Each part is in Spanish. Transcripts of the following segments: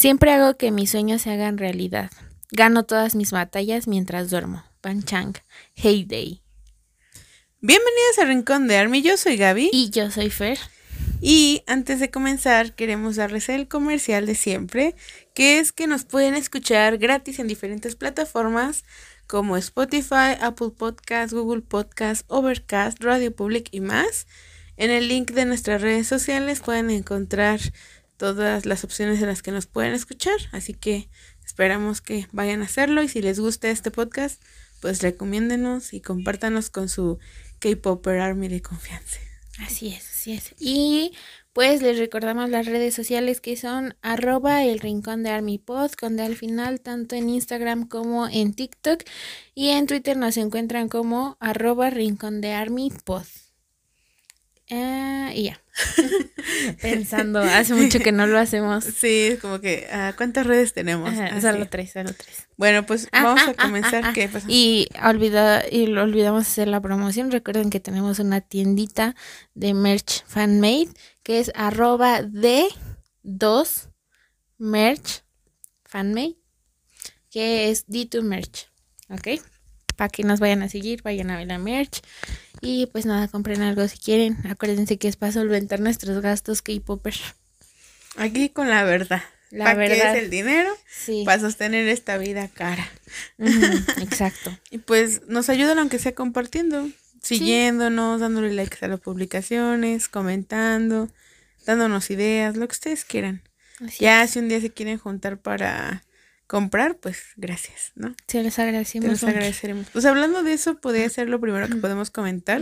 Siempre hago que mis sueños se hagan realidad. Gano todas mis batallas mientras duermo. Pan Chang. Heyday. Bienvenidos al Rincón de Army, yo soy Gaby. Y yo soy Fer. Y antes de comenzar, queremos darles el comercial de siempre, que es que nos pueden escuchar gratis en diferentes plataformas como Spotify, Apple Podcast, Google Podcast, Overcast, Radio Public y más. En el link de nuestras redes sociales pueden encontrar todas las opciones en las que nos pueden escuchar, así que esperamos que vayan a hacerlo y si les gusta este podcast, pues recomiéndenos y compártanos con su K-Popper Army de confianza. Así es, así es. Y pues les recordamos las redes sociales que son arroba el rincón de Army Pod, con de al final, tanto en Instagram como en TikTok. Y en Twitter nos encuentran como arroba rincón de Army. Ah, y ya. Pensando, hace mucho que no lo hacemos. Sí, es como que, ah, ¿cuántas redes tenemos? Ah, solo tres, solo tres. Bueno, pues Ah, vamos ah, a comenzar. ¿Qué pasa? Y, olvida, y lo olvidamos hacer la promoción. Recuerden que tenemos una tiendita de merch fanmade que es arroba de dos merch fanmade que es D2 merch. ¿Ok? Para que nos vayan a seguir, vayan a ver la merch. Y pues nada, compren algo si quieren. Acuérdense que es para solventar nuestros gastos K-Popper. Aquí con la verdad. La ¿Para qué verdad. es el dinero? Sí. Para sostener esta vida cara. Exacto. Y pues nos ayudan aunque sea compartiendo, siguiéndonos, dándole likes a las publicaciones, comentando, dándonos ideas, lo que ustedes quieran. Así Ya si un día se quieren juntar para comprar, pues gracias, ¿no? Se les agradecemos. mucho. agradeceremos. Pues hablando de eso, podría ser lo primero que podemos comentar,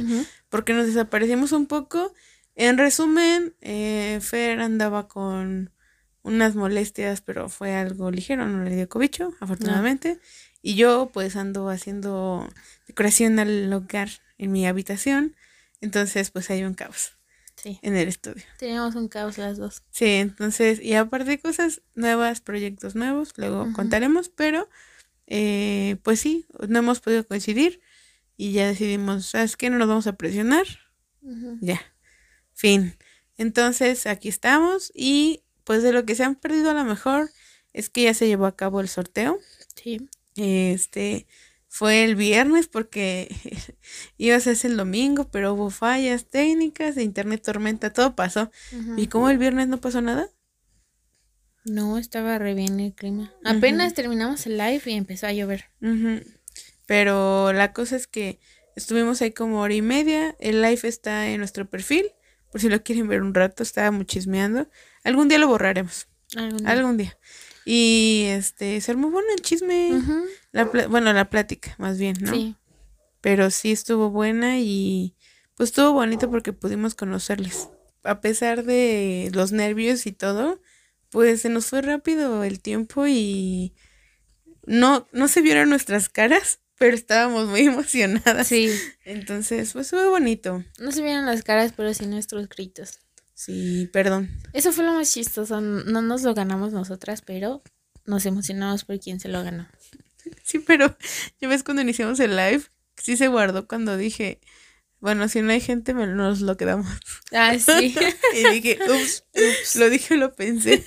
porque nos desaparecimos un poco. En resumen, eh, Fer andaba con unas molestias, pero fue algo ligero, no le dio cobicho, afortunadamente. Y yo pues ando haciendo decoración al hogar en mi habitación. Entonces pues hay un caos Sí. en el estudio. Tenemos un caos las dos. Sí, entonces, y aparte de cosas nuevas, proyectos nuevos, luego contaremos, pero eh, pues sí, no hemos podido coincidir y ya decidimos, ¿sabes qué? No nos vamos a presionar, ya, fin. Entonces, aquí estamos y pues de lo que se han perdido a lo mejor es que ya se llevó a cabo el sorteo. Sí. Este fue el viernes porque iba a hacerse el domingo, pero hubo fallas técnicas, de internet tormenta, todo pasó. ¿Y cómo el viernes no pasó nada? No, estaba re bien el clima. Apenas terminamos el live y empezó a llover. Pero la cosa es que estuvimos ahí como hora y media. El live está en nuestro perfil. Por si lo quieren ver un rato, estábamos chismeando. Algún día lo borraremos. Algún día. Algún día. Y este, se armó bueno el chisme. La bueno, la plática, más bien, ¿no? Sí. Pero sí estuvo buena y pues estuvo bonito porque pudimos conocerles. A pesar de los nervios y todo, pues se nos fue rápido el tiempo y no, no se vieron nuestras caras, pero estábamos muy emocionadas. Sí. Entonces, pues fue bonito. No se vieron las caras, pero sí nuestros gritos. Sí, perdón. Eso fue lo más chistoso. No nos lo ganamos nosotras, pero nos emocionamos por quien se lo ganó. Sí, pero ya ves cuando iniciamos el live, sí se guardó cuando dije, bueno, si no hay gente, nos lo quedamos. Ah, sí. y dije, ups, ups, lo dije, lo pensé.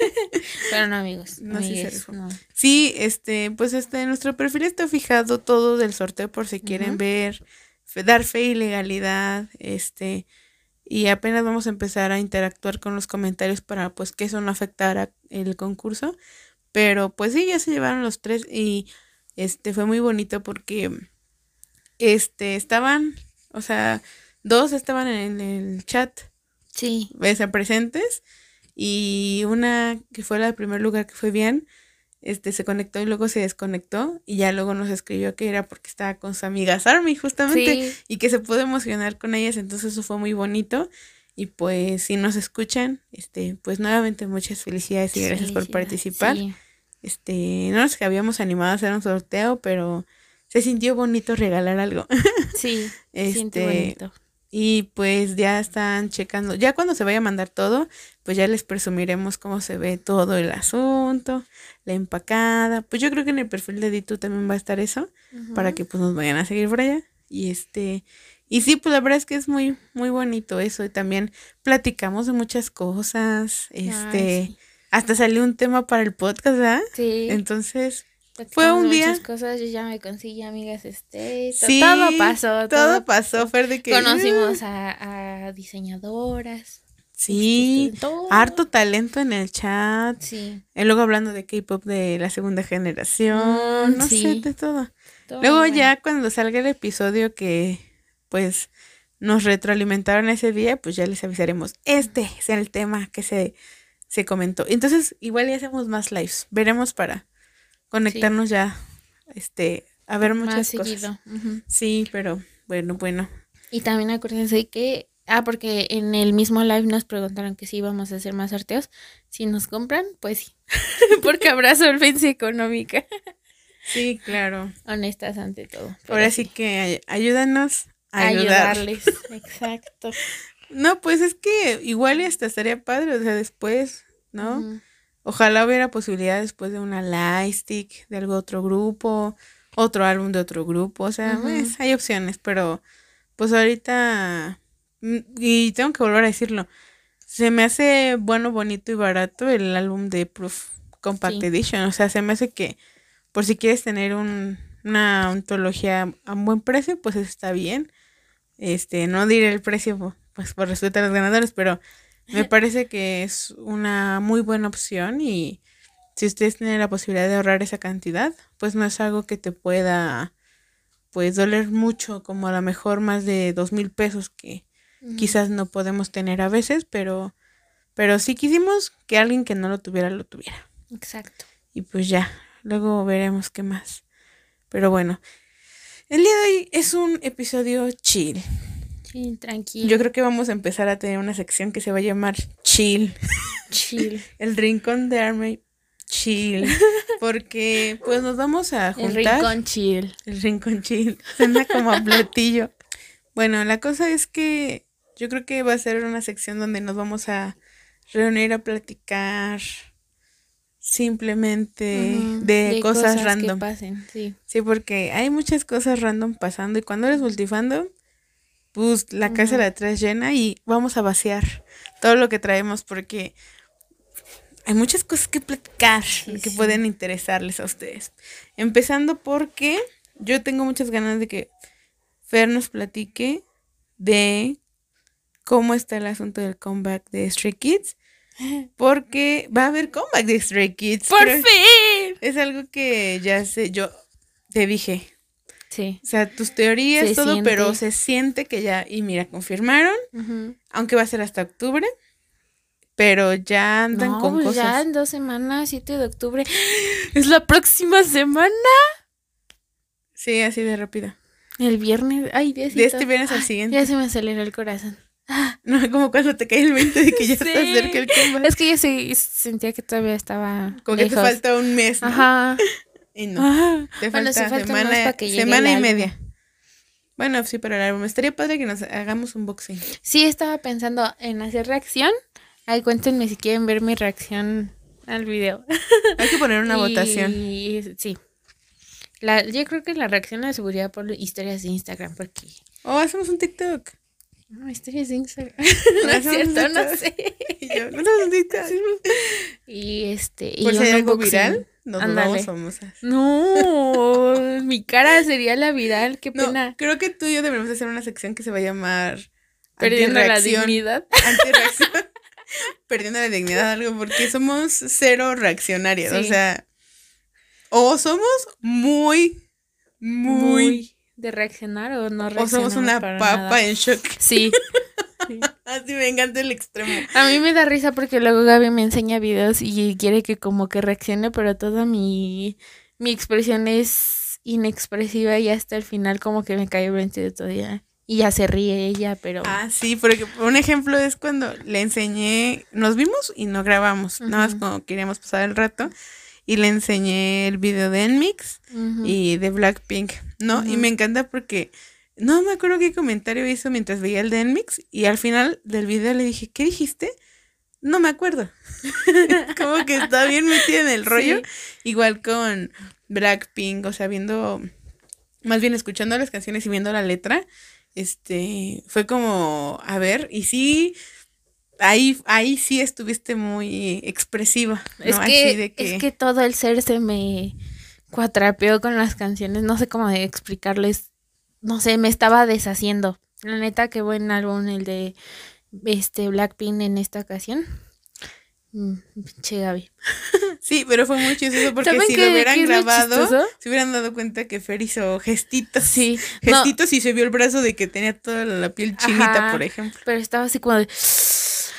pero no, amigos. No, sí amigues, rifó. no. Sí, este, pues este, nuestro perfil está fijado todo del sorteo por si quieren Ujú. ver, fe- dar fe y legalidad, este, y apenas vamos a empezar a interactuar con los comentarios para pues que eso no afectara el concurso, pero pues sí, ya se llevaron los tres y este fue muy bonito porque este estaban, o sea, dos estaban en el chat Sí. o sea, presentes y una que fue la del primer lugar que fue bien, este se conectó y luego se desconectó y ya luego nos escribió que era porque estaba con sus amigas Army justamente Sí. y que se pudo emocionar con ellas, entonces eso fue muy bonito y pues si nos escuchan, este pues nuevamente muchas felicidades y gracias por participar. sí. Este, no nos habíamos animado a hacer un sorteo, pero se sintió bonito regalar algo. Sí. Este, bonito. Y pues ya están checando, ya cuando se vaya a mandar todo, pues ya les presumiremos cómo se ve todo el asunto, la empacada. Pues yo creo que en el perfil de Ditu también va a estar eso, para que pues nos vayan a seguir por allá. Y este, y sí, pues la verdad es que es muy, muy bonito eso. Y también platicamos de muchas cosas. Este, Ay, sí. hasta salió un tema para el podcast, ¿verdad? Sí. Entonces, fue platicamos un día. Muchas cosas, yo ya me conseguí amigas, este, Sí, todo pasó. Todo pasó, Fer, de que. Conocimos a, a diseñadoras. Sí, este, harto talento en el chat. Sí. Y luego hablando de K-pop de la segunda generación, Mm, no sé, sí. de todo. todo Luego bueno. ya cuando salga el episodio que pues nos retroalimentaron ese día, pues ya les avisaremos. Este es el tema que se, se comentó. Entonces, igual ya hacemos más lives. Veremos para conectarnos ya, este, a ver muchas Más cosas. seguido. ujú. Sí, pero bueno, bueno. Y también acuérdense que, ah, porque en el mismo live nos preguntaron que si íbamos a hacer más sorteos. Si nos compran, pues sí. porque habrá solvencia económica. Sí, claro. Honestas ante todo. Ahora sí que ay- ayúdanos a ayudar. Ayudarles. Exacto. No, pues es que igual y hasta estaría padre, o sea, después, ¿no? Ujú. Ojalá hubiera posibilidad después de una Lightstick, de algún otro grupo, otro álbum de otro grupo, o sea, pues, hay opciones, pero pues ahorita, mm, y tengo que volver a decirlo, se me hace bueno, bonito y barato el álbum de Proof Compact Sí. Edition, o sea, se me hace que por si quieres tener un, una ontología a un buen precio, pues está bien. Este, no diré el precio, pues por respeto a los ganadores, pero me parece que es una muy buena opción y si ustedes tienen la posibilidad de ahorrar esa cantidad, pues no es algo que te pueda pues doler mucho, como a lo mejor más de dos mil pesos que quizás no podemos tener a veces, pero, pero sí quisimos que alguien que no lo tuviera lo tuviera. Exacto. Y pues ya, luego veremos qué más. Pero bueno, el día de hoy es un episodio chill. Sí, tranquilo. Yo creo que vamos a empezar a tener una sección que se va a llamar chill. Chill. El rincón de Army chill. Porque pues nos vamos a El juntar. rincón chill. El rincón chill. Suena como a platillo. Bueno, la cosa es que yo creo que va a ser una sección donde nos vamos a reunir a platicar simplemente de, cosas, random. pasen, sí. Sí, porque hay muchas cosas random pasando y cuando eres multifandom, pues la casa Ujú. la traes llena y vamos a vaciar todo lo que traemos porque hay muchas cosas que platicar Sí, que sí. pueden interesarles a ustedes. Empezando porque yo tengo muchas ganas de que Fer nos platique de cómo está el asunto del comeback de Stray Kids. Porque va a haber comeback de Stray Kids. ¡Por fin! Es algo que ya sé, yo te dije. Sí. O sea, tus teorías, Se todo, pero se siente que ya, y mira, confirmaron, aunque va a ser hasta octubre, pero ya andan No, con pues ya cosas. en dos semanas, 7 de octubre. Es la próxima semana. Sí, así de rápido. El viernes. Ay, Diosito. De este viernes al siguiente. Ya se me aceleró el corazón. No, como cuando te cae el 20 de que ya Sí. se acerca el comeback. Es que yo sí sentía que todavía estaba. Como que te falta un mes, ¿no? Ajá. Y no, Ah. te Bueno, falta, más semana, para que llegue semana y media. Bueno, sí, para el álbum. Estaría padre que nos hagamos un boxing. Sí, estaba pensando en hacer reacción. Ay, cuéntenme si quieren ver mi reacción al video. Hay que poner una Y- votación. Sí. La, yo creo que la reacción la subiría por historias de Instagram, porque. O hacemos un TikTok. No, historias de Instagram. no es cierto, no sé. Y yo, no TikTok. Y este. Por y si hay algo unboxing. viral, nos Ándale. volvamos famosas. No, mi cara sería la viral, qué No, pena. creo que tú y yo debemos hacer una sección que se va a llamar Perdiendo la dignidad. Perdiendo la dignidad, algo, porque somos cero reaccionarias. O sea, o somos muy, muy, Muy de reaccionar o no o reaccionar. somos una papa en shock. Sí. Así me encanta el extremo. A mí me da risa porque luego Gaby me enseña videos y quiere que como que reaccione, pero toda mi, mi expresión es inexpresiva y hasta el final como que me cae el 20 de todo ya. Y ya se ríe ella, pero... Ah, sí, porque un ejemplo es cuando le enseñé, nos vimos y no grabamos, nada más como queríamos pasar el rato, y le enseñé el video de Nmix Ujú. y de Blackpink, ¿no? Y me encanta porque no me acuerdo qué comentario hizo mientras veía el de y al final del video le dije, ¿qué dijiste? No me acuerdo. Como que está bien metida en el rollo. Sí. Igual con Blackpink, o sea, viendo, más bien escuchando las canciones y viendo la letra, este, fue como, a ver, y sí, ahí, ahí sí estuviste muy expresiva. Es, que, es que todo el ser se me cuatrapeó con las canciones. No sé cómo explicarles. No sé, me estaba deshaciendo. La neta, qué buen álbum el de este Blackpink en esta ocasión. Mm, che Gaby. Sí, pero fue muy chistoso porque si lo hubieran grabado, se hubieran dado cuenta que Fer hizo gestitos. Sí. Gestitos y se vio el brazo de que tenía toda la piel chinita, por ejemplo. Pero estaba así como de.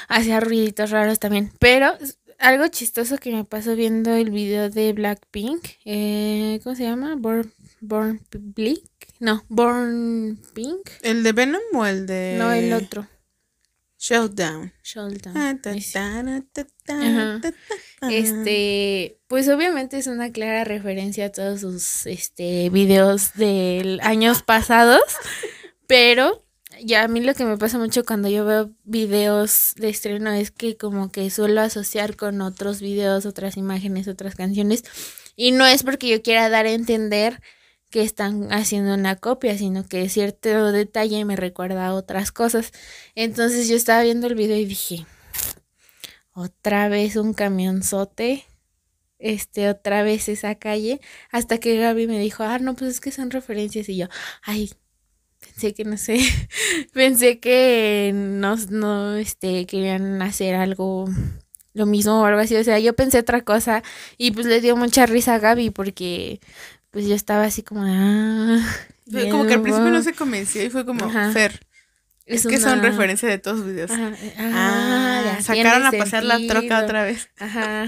Hacía ruiditos raros también. Pero algo chistoso que me pasó viendo el video de Blackpink. Eh, ¿Cómo se llama? Born, Born Blink. No, Born Pink. ¿El de Venom o el de.? No, el otro. Showdown. Showdown. Este, pues obviamente es una clara referencia a todos sus este videos de años pasados, pero ya a mí lo que me pasa mucho cuando yo veo videos de estreno es que como que suelo asociar con otros videos, otras imágenes, otras canciones y no es porque yo quiera dar a entender que están haciendo una copia, sino que cierto detalle me recuerda a otras cosas. Entonces yo estaba viendo el video y dije, otra vez un camionzote, este, otra vez esa calle, hasta que Gaby me dijo, ah, no, pues es que son referencias y yo, ay, pensé que no sé, pensé que no, no, este, querían hacer algo lo mismo o algo así, o sea, yo pensé otra cosa y pues le dio mucha risa a Gaby porque pues yo estaba así como, ah, como que al principio no se convenció y fue como, Fer. Es, que son referencia de todos los videos. ah, ah sacaron a pasar la troca otra vez. Ajá.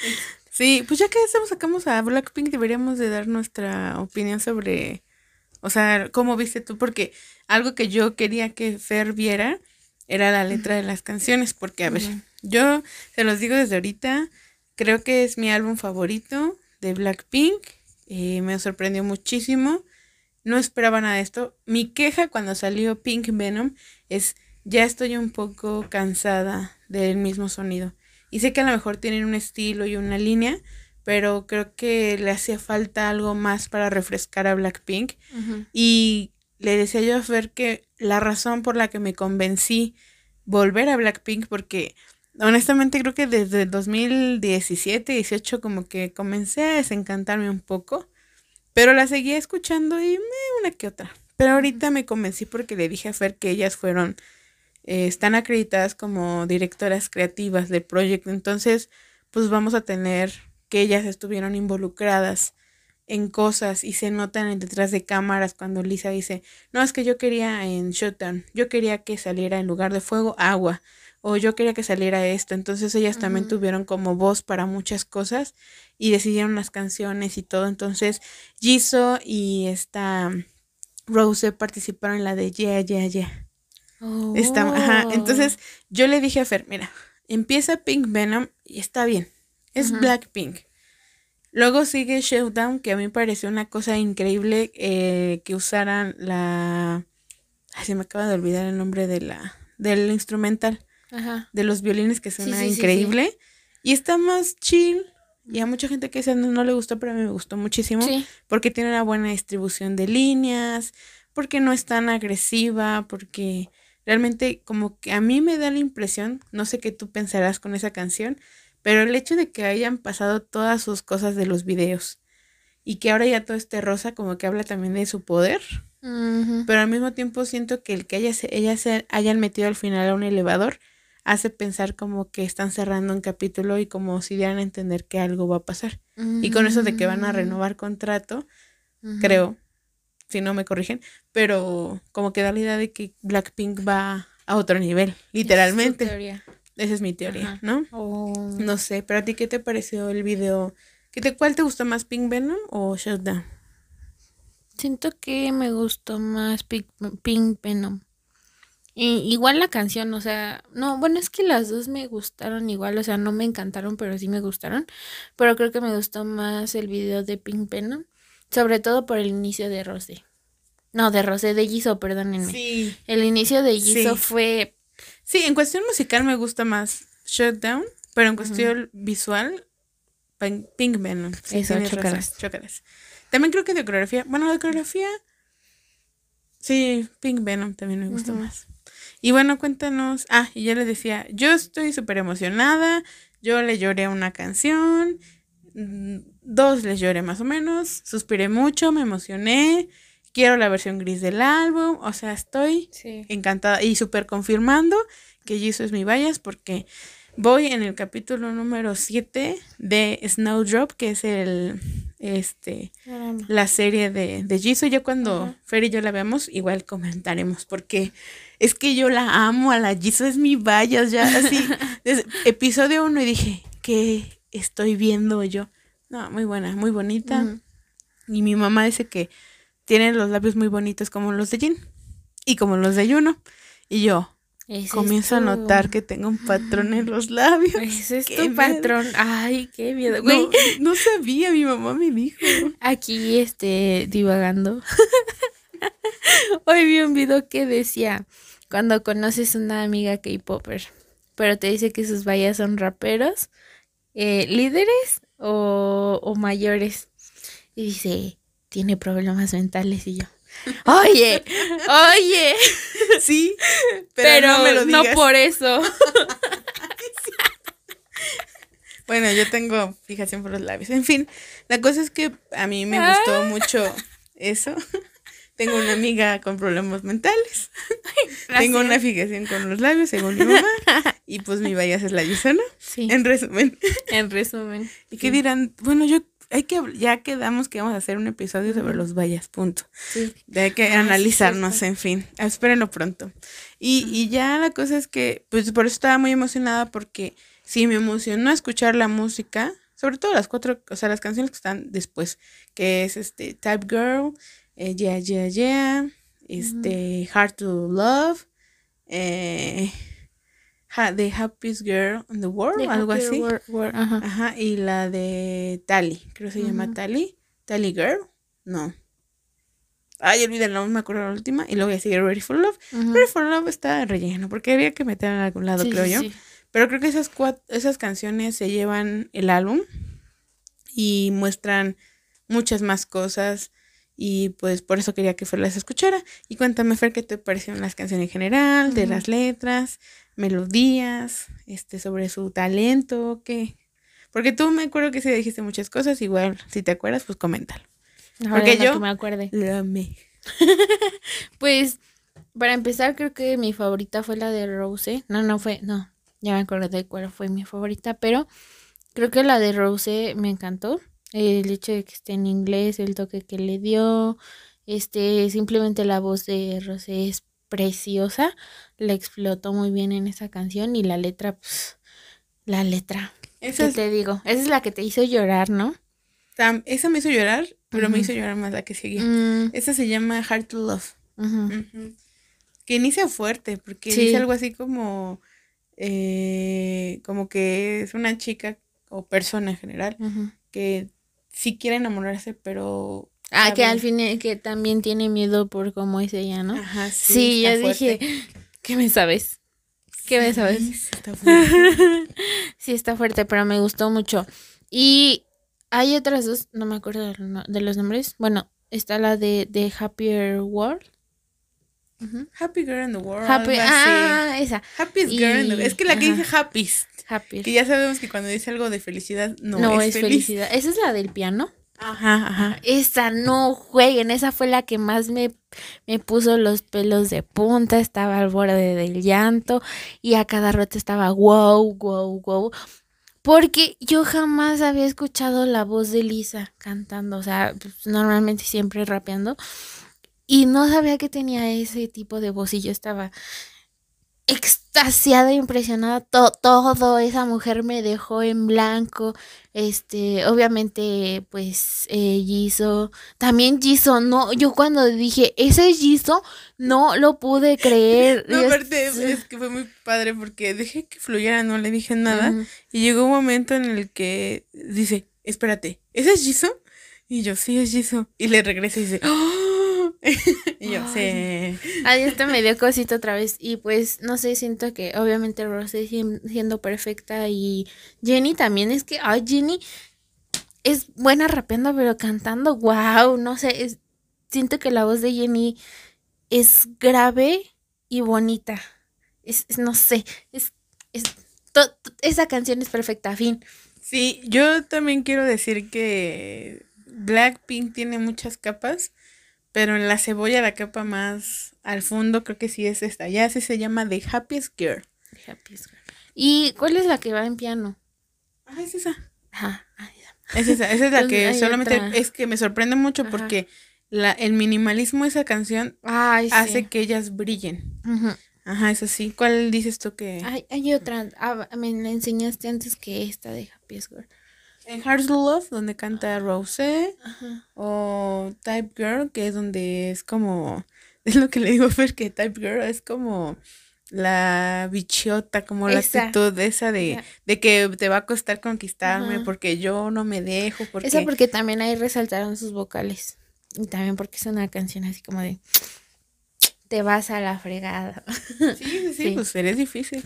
sí, pues ya que estamos, sacamos a Blackpink, deberíamos de dar nuestra opinión sobre, o sea, cómo viste tú, porque algo que yo quería que Fer viera era la letra de las canciones, porque a ver, yo se los digo desde ahorita, creo que es mi álbum favorito de Blackpink eh, me sorprendió muchísimo. No esperaba nada de esto. Mi queja cuando salió Pink Venom es ya estoy un poco cansada del mismo sonido. Y sé que a lo mejor tienen un estilo y una línea, pero creo que le hacía falta algo más para refrescar a Blackpink. Y le decía yo a Fer que la razón por la que me convencí volver a Blackpink, porque honestamente creo que desde 2017, 18 como que comencé a desencantarme un poco, pero la seguía escuchando y me una que otra. Pero ahorita me convencí porque le dije a Fer que ellas fueron, eh, están acreditadas como directoras creativas del proyecto, entonces pues vamos a tener que ellas estuvieron involucradas en cosas y se notan detrás de cámaras cuando Lisa dice, no, es que yo quería en Showdown, yo quería que saliera en lugar de fuego agua o yo quería que saliera esto. Entonces ellas también tuvieron como voz para muchas cosas y decidieron las canciones y todo. Entonces Jisoo y esta Rose participaron en la de Yeah, Yeah, Yeah. ajá. Entonces yo le dije a Fer, mira, empieza Pink Venom y está bien. Es Blackpink. Luego sigue Showdown, que a mí me pareció una cosa increíble eh, que usaran la... Ay, se me acaba de olvidar el nombre de la del instrumental de los violines que suena increíble. y está más chill. Y a mucha gente que dice no, le gustó, pero a mí me gustó muchísimo. Porque tiene una buena distribución de líneas, porque no es tan agresiva, porque realmente como que a mí me da la impresión, no sé qué tú pensarás con esa canción, pero el hecho de que hayan pasado todas sus cosas de los videos y que ahora ya todo esté rosa como que habla también de su poder. Pero al mismo tiempo siento que el que ellas, ellas se hayan metido al final a un elevador hace pensar como que están cerrando un capítulo y como si dieran a entender que algo va a pasar. Y con eso de que van a mm. renovar contrato, creo, si no me corrigen, pero como que da la idea de que Blackpink va a otro nivel, literalmente. Esa es mi teoría, ¿no? Oh. No sé, pero a ti qué te pareció el video? ¿Qué te, ¿Cuál te gustó más, Pink Venom o Shutdown? Siento que me gustó más Pink, Pink Venom igual la canción, o sea, no, bueno, es que las dos me gustaron igual, o sea, no me encantaron, pero sí me gustaron. Pero creo que me gustó más el video de Pink Venom, sobre todo por el inicio de Rosé. No, de Rosé, de Jisoo, perdónenme. Sí. El inicio de Jisoo fue... Sí, en cuestión musical me gusta más Shutdown, pero en cuestión visual, Pink Venom. Sí, Eso, También creo que de coreografía, bueno, de coreografía... Sí, Pink Venom también me gusta más. Y bueno, cuéntanos. Ah, y yo le decía, yo estoy súper emocionada. Yo le lloré una canción. mm, Dos les lloré más o menos. Suspiré mucho, me emocioné. Quiero la versión gris del álbum. O sea, estoy Sí. encantada y súper confirmando que Jesus es mi bias porque voy en el capítulo número 7 de Snowdrop, que es el este la serie de, de Jisoo. Ya cuando. Fer y yo la veamos, igual comentaremos, porque es que yo la amo, a la Jisoo es mi bias, ya así, desde episodio 1 y dije, ¿qué estoy viendo yo? No, muy buena, muy bonita. Y mi mamá dice que tiene los labios muy bonitos como los de Jin y como los de Yuno. Y yo comienzo a notar que tengo un patrón en los labios. Ese es Qué tu miedo. patrón. Ay, qué miedo. Güey, No, no sabía, mi mamá me dijo. aquí este divagando. Hoy vi un video que decía cuando conoces una amiga K-popper, pero te dice que sus vallas son raperos, eh, líderes o, o mayores. Y dice, tiene problemas mentales y yo. Oye, oye, Sí, pero, pero, no me lo no por eso. Bueno, yo tengo fijación por los labios. En fin, la cosa es que a mí me gustó mucho eso. Tengo una amiga con problemas mentales. Tengo una fijación con los labios, según mi mamá. Y pues mi bias es la Yusana. Sí, En resumen. en resumen. ¿Y qué dirán? Bueno, yo hay que ya quedamos que vamos a hacer un episodio sobre los vallas, punto. Sí. Hay que Ah, sí, analizarnos, cierto. en fin. Espérenlo pronto. Y, y ya la cosa es que, pues por eso estaba muy emocionada porque sí me emocionó escuchar la música, sobre todo las cuatro, o sea, las canciones que están después, que es este Type Girl, eh, Yeah, Yeah, Yeah, este Hard to Love, eh, ha- The Happiest Girl in the World, The algo así. Wor- Wor- ajá. Ajá, y la de Tali, creo que se llama. Tali. Tali Girl, no. Ay, olvídalo, no me acuerdo la última. Y luego voy a seguir Ready for Love. Ujú. Ready for Love está relleno, porque había que meter en algún lado, Sí, creo sí, yo. sí. Pero creo que esas, cuat- esas canciones se llevan el álbum y muestran muchas más cosas. Y pues por eso quería que Fer las escuchara. Y cuéntame, Fer, qué te parecieron las canciones en general, de las letras, melodías, este, sobre su talento, qué. Porque tú me acuerdo que sí dijiste muchas cosas, igual si te acuerdas, pues coméntalo. Ahora Porque yo- que me acuerde. Lo amé. Pues, para empezar, creo que mi favorita fue la de Rose. No, no fue, no, ya me acordé de cuál fue mi favorita, pero creo que la de Rose me encantó. El hecho de que esté en inglés, el toque que le dio, este, simplemente la voz de Rose es preciosa. La explotó muy bien en esa canción y la letra, pues, la letra. Esa, ¿Qué es- te digo? Esa es la que te hizo llorar, ¿no? tam- esa me hizo llorar, pero me hizo llorar más la que seguía. Mm, Esa se llama Hard to Love. ujú. Ujú. Que inicia fuerte, porque Sí. dice algo así como, eh, como que es una chica o persona en general que sí quiere enamorarse, pero... Ah, que al fin que también tiene miedo por cómo es ella, ¿no? Ajá, sí, Sí, está yo fuerte. dije, ¿qué me sabes? ¿Qué me sabes? Sí, está fuerte. Sí, está fuerte, pero me gustó mucho. Y hay otras dos, no me acuerdo de los nombres. Bueno, está la de, de Happier World. Happy Girl in the World. Happy, ah, esa. Happiest Girl in the y- Es que la que dice happiest. Happier. Que ya sabemos que cuando dice algo de felicidad no, no, es, es, feliz. felicidad. Esa es la del piano. Ajá, ajá. Esa no jueguen, esa fue la que más me, me puso los pelos de punta, estaba al borde del llanto y a cada rato estaba wow, wow, wow. Porque yo jamás había escuchado la voz de Lisa cantando, o sea, pues, normalmente siempre rapeando. Y no sabía que tenía ese tipo de voz y yo estaba extasiada, impresionada. To- todo, esa mujer me dejó en blanco. Este, obviamente, pues, eh. También Jisoo, no, yo cuando dije, ese es Jisoo, no lo pude creer. No, aparte es que fue muy padre porque dejé que fluyera, no le dije nada. Y llegó un momento en el que dice, espérate, ¿ese es Jisoo? Y yo, sí, es Jisoo. Y le regresa y dice, ¡Oh! y yo, sí. Ay, esto me dio cosita otra vez. Y pues, no sé, siento que obviamente Rose sien- siendo perfecta y Jenny también. Es que, ay, Jenny es buena rapeando, pero cantando, wow, no sé. es- siento que la voz de Jenny es grave y bonita. es, no sé, es, es esa canción es perfecta, fin. Sí, yo también quiero decir que Blackpink tiene muchas capas, pero en la cebolla la capa más al fondo creo que sí es esta. Ya se llama The Happiest Girl. The Happiest Girl. ¿Y cuál es la que va en piano? Ah, es esa. Ajá. Es esa, esa es la que solamente es que me sorprende mucho porque la, el minimalismo de esa canción hace que ellas brillen. Ajá, eso sí. ¿Cuál dices tú que...? Hay, hay otra. Ah, me la enseñaste antes que esta de Happy Girl. En Hearts Love, donde canta Rose. O Type Girl, que es donde es como... Es lo que le digo Fer, que Type Girl es como la bichota, como la actitud esa de, de, que te va a costar conquistarme porque yo no me dejo. Porque... Esa porque también ahí resaltaron sus vocales. Y también porque es una canción así como de te vas a la fregada. Sí, sí, sí, pues eres difícil.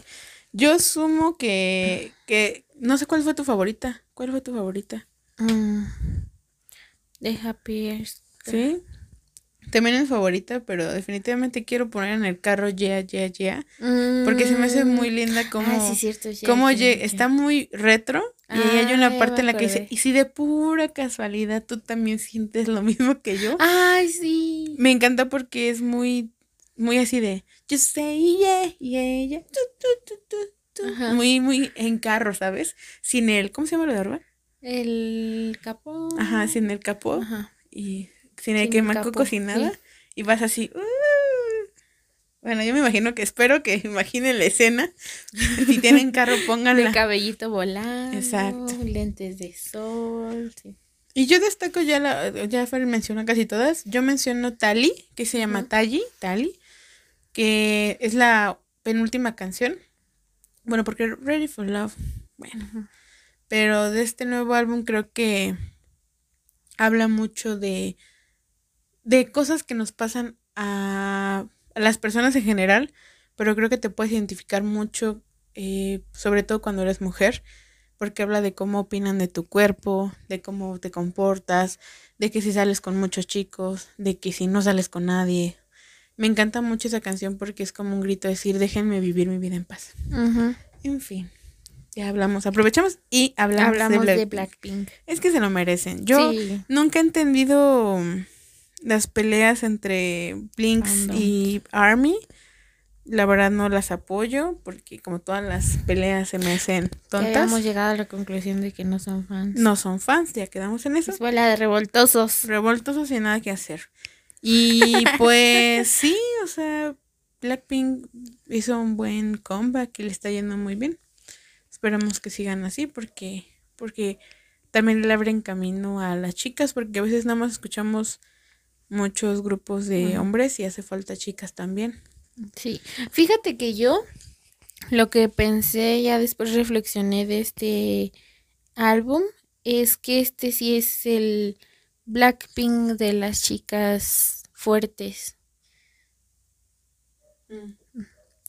Yo sumo que, que, no sé cuál fue tu favorita. ¿Cuál fue tu favorita? Mm, The Happiest. Sí. También es favorita, pero definitivamente quiero poner en el carro Yeah, Yeah, Yeah. porque se me hace muy linda como... Ah, sí, cierto. como está muy retro. Y hay una parte en la que dice, y si de pura casualidad tú también sientes lo mismo que yo. Ay, sí. Me encanta porque es muy muy así de just say yeah, yeah, yeah. Muy, muy en carro, ¿sabes? Sin el, ¿cómo se llama lo de arriba? El capó. Ajá, sin el capó. Ajá. Y sin el que cocinada. Y vas así. Uh". Bueno, yo me imagino que espero que imaginen la escena. Si tienen carro, pónganla. El cabellito volando. Exacto. Lentes de sol. Sí. Y yo destaco ya la, ya Fer menciona casi todas. Yo menciono Tali, que se llama Tali, Tali que es la penúltima canción. Bueno, porque Ready for Love, bueno. Pero de este nuevo álbum creo que habla mucho de, de cosas que nos pasan a, las personas en general, pero creo que te puedes identificar mucho, eh, sobre todo cuando eres mujer, porque habla de cómo opinan de tu cuerpo, de cómo te comportas, de que si sales con muchos chicos, de que si no sales con nadie, me encanta mucho esa canción porque es como un grito de decir, déjenme vivir mi vida en paz. En fin, ya hablamos, aprovechamos y hablamos, de, Blackpink. Es que se lo merecen. Yo nunca he entendido las peleas entre Blinks y Army. La verdad no las apoyo porque como todas las peleas se me hacen tontas. Ya hemos llegado a la conclusión de que no son fans. No son fans, ya quedamos en eso. Escuela de revoltosos. Revoltosos y nada que hacer. Y pues sí, o sea, Blackpink hizo un buen comeback y le está yendo muy bien. Esperamos que sigan así porque, porque también le abren camino a las chicas porque a veces nada más escuchamos muchos grupos de hombres y hace falta chicas también. Sí, fíjate que yo lo que pensé ya después reflexioné de este álbum es que este sí es el Blackpink de las chicas fuertes. Mm.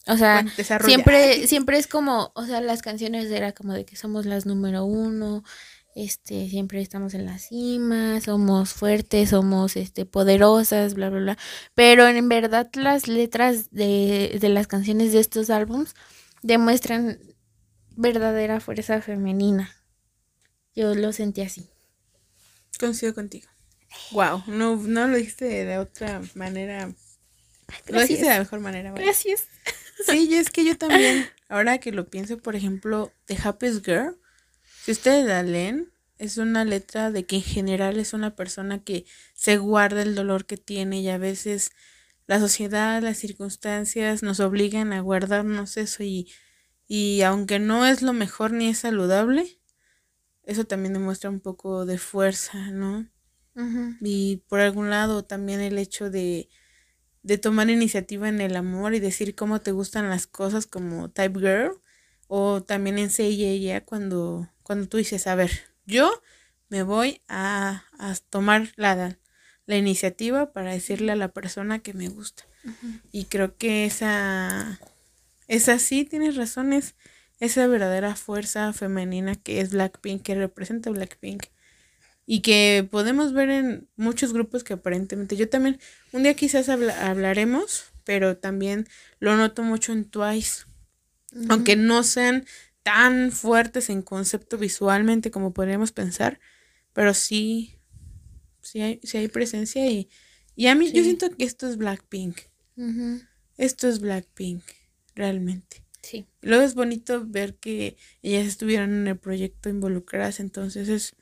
O sea, siempre, siempre es como, o sea, las canciones era como de que somos las número uno, este, siempre estamos en la cima, somos fuertes, somos este poderosas, bla bla bla. Pero en verdad las letras de, de las canciones de estos álbums demuestran verdadera fuerza femenina. Yo lo sentí así. Coincido contigo. Wow, no, no lo dijiste de otra manera. Lo dijiste de la mejor manera. Gracias. Sí, y es que yo también, ahora que lo pienso, por ejemplo, The Happiest Girl, si ustedes la leen, es una letra de que en general es una persona que se guarda el dolor que tiene y a veces la sociedad, las circunstancias nos obligan a guardarnos eso y, y aunque no es lo mejor ni es saludable, eso también demuestra un poco de fuerza, ¿no? Y por algún lado también el hecho de, de tomar iniciativa en el amor y decir cómo te gustan las cosas como Type Girl o también en ella cuando, cuando tú dices, a ver, yo me voy a, a tomar la, la iniciativa para decirle a la persona que me gusta. Y creo que esa, esa sí, tienes razón, es esa verdadera fuerza femenina que es Blackpink, que representa Blackpink y que podemos ver en muchos grupos que aparentemente yo también, un día quizás hablaremos, pero también lo noto mucho en Twice. Aunque no sean tan fuertes en concepto visualmente como podríamos pensar, pero sí, sí hay, sí hay presencia y, y a mí yo siento que esto es Blackpink. Esto es Blackpink, realmente. Sí. Luego es bonito ver que ellas estuvieron en el proyecto involucradas, entonces es,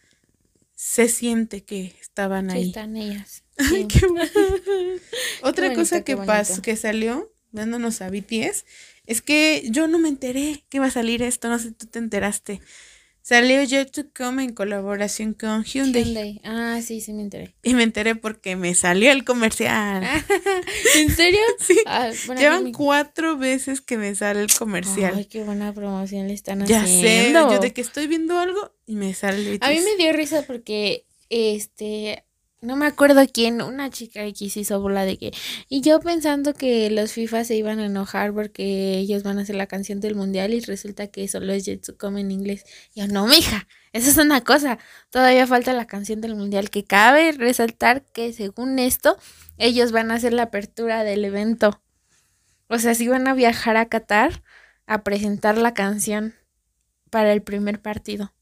se siente que estaban ahí. están ellas. Ay, qué Otra cosa que pasó, que salió, dándonos a BTS, es que yo no me enteré que iba a salir esto, no sé si tú te enteraste. Salió Jet to Come en colaboración con Hyundai. Ah, sí, sí me enteré. Y me enteré porque me salió el comercial. ¿En serio? Sí. Ah, Llevan cuatro veces que me sale el comercial. Ay, qué buena promoción le están ya haciendo. Ya sé, yo de que estoy viendo algo y me sale. A mí me dio risa porque este no me acuerdo quién, una chica X hizo bola de que, y yo pensando que los FIFA se iban a enojar porque ellos van a hacer la canción del mundial y resulta que solo es Come en inglés. Y yo, no, mija, esa es una cosa, todavía falta la canción del mundial, que cabe resaltar que según esto, ellos van a hacer la apertura del evento. O sea, si van a viajar a Qatar a presentar la canción para el primer partido.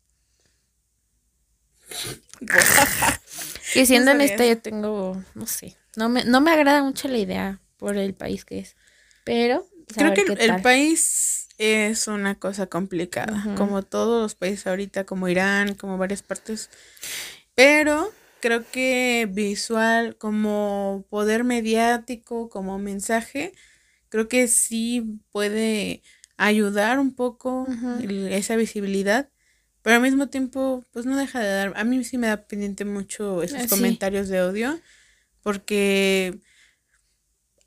Que siendo en esta yo tengo, no sé, no me, no me agrada mucho la idea por el país que es, pero... Creo que el, país es una cosa complicada, como todos los países ahorita, como Irán, como varias partes, pero creo que visual, como poder mediático, como mensaje, creo que sí puede ayudar un poco esa visibilidad pero al mismo tiempo, pues no deja de dar. A mí sí me da pendiente mucho esos ah, comentarios de odio, porque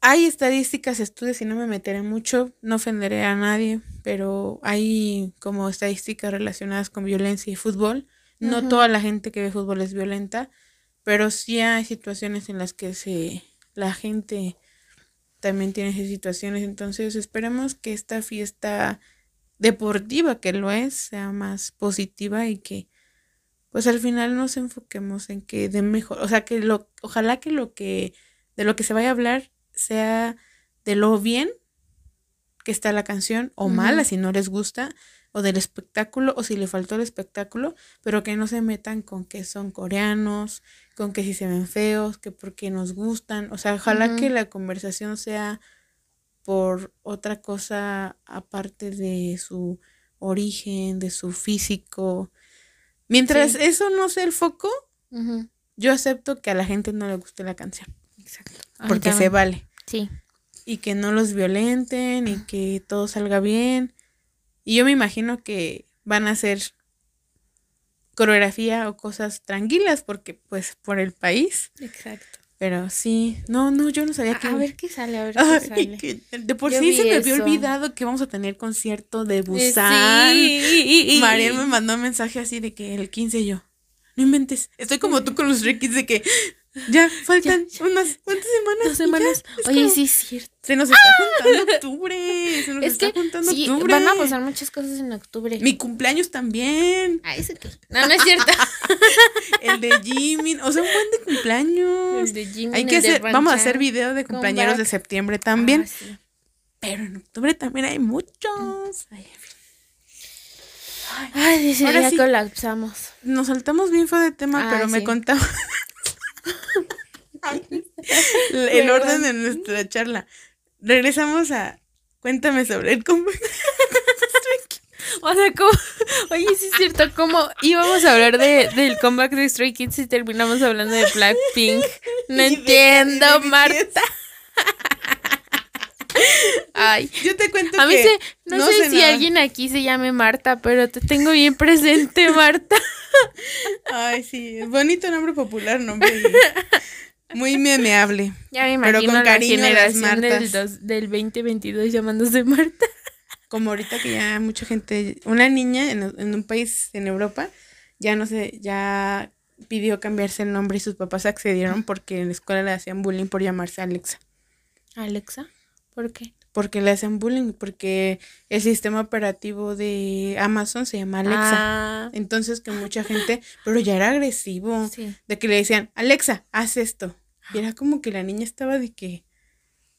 hay estadísticas, estudios, y no me meteré mucho, no ofenderé a nadie, pero hay como estadísticas relacionadas con violencia y fútbol. No toda la gente que ve fútbol es violenta, pero sí hay situaciones en las que se la gente también tiene esas situaciones. Entonces esperemos que esta fiesta deportiva que lo es sea más positiva y que pues al final nos enfoquemos en que de mejor, o sea, que lo ojalá que lo que de lo que se vaya a hablar sea de lo bien que está la canción o mala si no les gusta o del espectáculo o si le faltó el espectáculo, pero que no se metan con que son coreanos, con que si se ven feos, que porque nos gustan, o sea, ojalá que la conversación sea por otra cosa aparte de su origen, de su físico. Mientras eso no sea el foco, yo acepto que a la gente no le guste la canción. Exacto. Porque se vale. Sí. Y que no los violenten y que todo salga bien. Y yo me imagino que van a hacer coreografía o cosas tranquilas porque pues por el país. Exacto. Pero sí, no, no, yo no sabía que. A ver qué sale, a ver qué sale. de por sí se me había olvidado que vamos a tener concierto de Busan. Sí. María me mandó un mensaje así de que el 15 yo. No inventes. Estoy como tú con los Rickies de que ya, faltan unas cuantas semanas. Dos semanas. Oye, sí es cierto. Se nos está juntando octubre. Se nos está juntando sí, octubre. Van a pasar muchas cosas en octubre. Mi cumpleaños también. Ah, ese que. No, no es cierto. el de Jimmy. O sea, un buen de cumpleaños. El de Jimmy. Hay que hacer, vamos a hacer video de cumpleaños de septiembre también. Ah, Pero en octubre también hay muchos. Ay, Ay, dice, Ahora ya colapsamos. Nos saltamos bien fue de tema, pero me contaba el orden de nuestra charla. Regresamos a. Cuéntame sobre el comeback. O sea, como, oye, sí es cierto, ¿cómo íbamos a hablar de, del comeback de Stray Kids y terminamos hablando de Blackpink? No entiendo, Marta. Ay, yo te cuento a mí no, sé, si alguien aquí se llame Marta, pero te tengo bien presente, Marta. Ay, sí, bonito nombre popular, nombre muy memeable. Ya me imagino pero con cariño la generación del, del 2022 llamándose Marta. Como ahorita que ya mucha gente, una niña en, en un país en Europa, ya no sé, ya pidió cambiarse el nombre y sus papás accedieron porque en la escuela le hacían bullying por llamarse Alexa. ¿Alexa? ¿Por qué? Porque le hacen bullying, porque el sistema operativo de Amazon se llama Alexa. Ah. Entonces que mucha gente, pero ya era agresivo, de que le decían, Alexa, haz esto. Y era como que la niña estaba de que,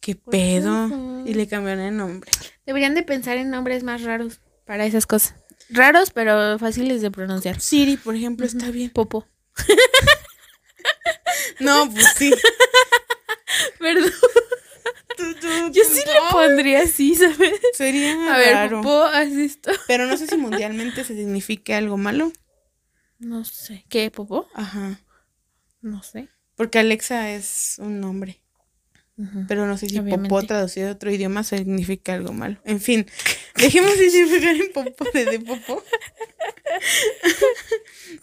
¿Qué ¿Por qué pedo? Y le cambiaron el nombre. Deberían de pensar en nombres más raros para esas cosas. Raros, pero fáciles de pronunciar. Siri, por ejemplo, está bien. Popo. No, pues sí. Perdón. Yo sí le pondría así, ¿sabes? Sería A ver, raro. Popo, haz esto. Pero no sé si mundialmente se significa algo malo. No sé. ¿Qué, Popo? Ajá. No sé. Porque Alexa es un nombre. Ujú. Pero no sé si Obviamente. popó traducido a otro idioma significa algo malo. En fin, dejemos de significar en popó desde popó.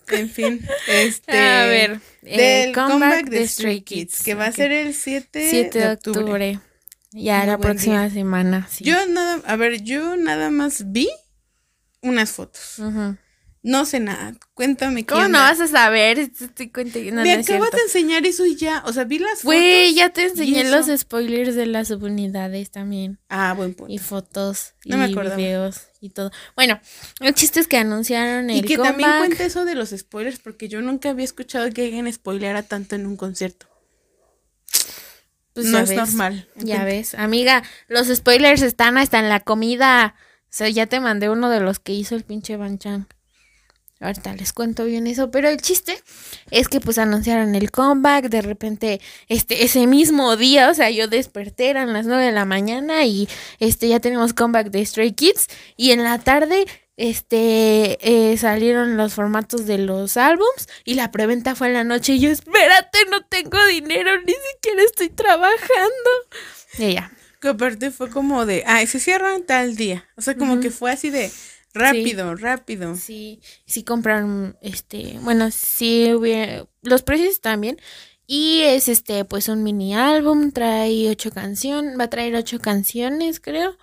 en fin, este. A ver. Del eh, comeback de Stray Kids, que va a Ok. ser el 7, 7 de octubre. Ya Muy la próxima semana. Sí. Yo nada, a ver, yo nada más vi unas fotos. No sé nada. Cuéntame qué ¿Cómo no vas a saber? Estoy no, Me no acabas de enseñar eso y ya. O sea, vi las Güey, fotos. ya te enseñé los spoilers de las subunidades también. Ah, buen punto. Y fotos. No me y acordaba. videos y todo. Bueno, el chiste es que anunciaron el Y que también cuente eso de los spoilers, porque yo nunca había escuchado que alguien spoileara tanto en un concierto. Pues no es ves, normal. Ya ves, amiga, los spoilers están hasta en la comida. O sea, ya te mandé uno de los que hizo el pinche Banchan. Ahorita les cuento bien eso, pero el chiste es que pues anunciaron el comeback, de repente, este, ese mismo día, o sea, yo desperté, eran las 9 de la mañana y este, ya tenemos comeback de Stray Kids y en la tarde, este, eh, salieron los formatos de los álbums y la preventa fue en la noche y yo, espérate, no tengo dinero, ni siquiera estoy trabajando. Y ya, Que aparte fue como de, ah, se cierran tal día. O sea, como que fue así de rápido, rápido. Sí, sí compraron, este, bueno, sí hubiera, los precios también. Y es este, pues un mini álbum, trae ocho canciones, va a traer ocho canciones, creo.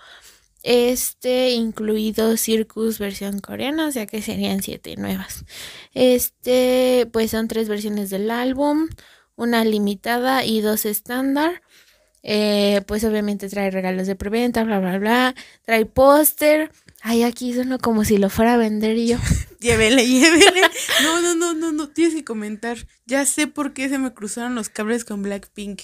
Este, incluido Circus versión coreana, o sea que serían siete nuevas. Este, pues son tres versiones del álbum, una limitada y dos estándar. Eh, pues obviamente trae regalos de preventa, bla, bla, bla. Trae póster. Ay, aquí suena como si lo fuera a vender yo. Llévele, llévele. No, no, no, no, no, tienes que comentar. Ya sé por qué se me cruzaron los cables con Blackpink.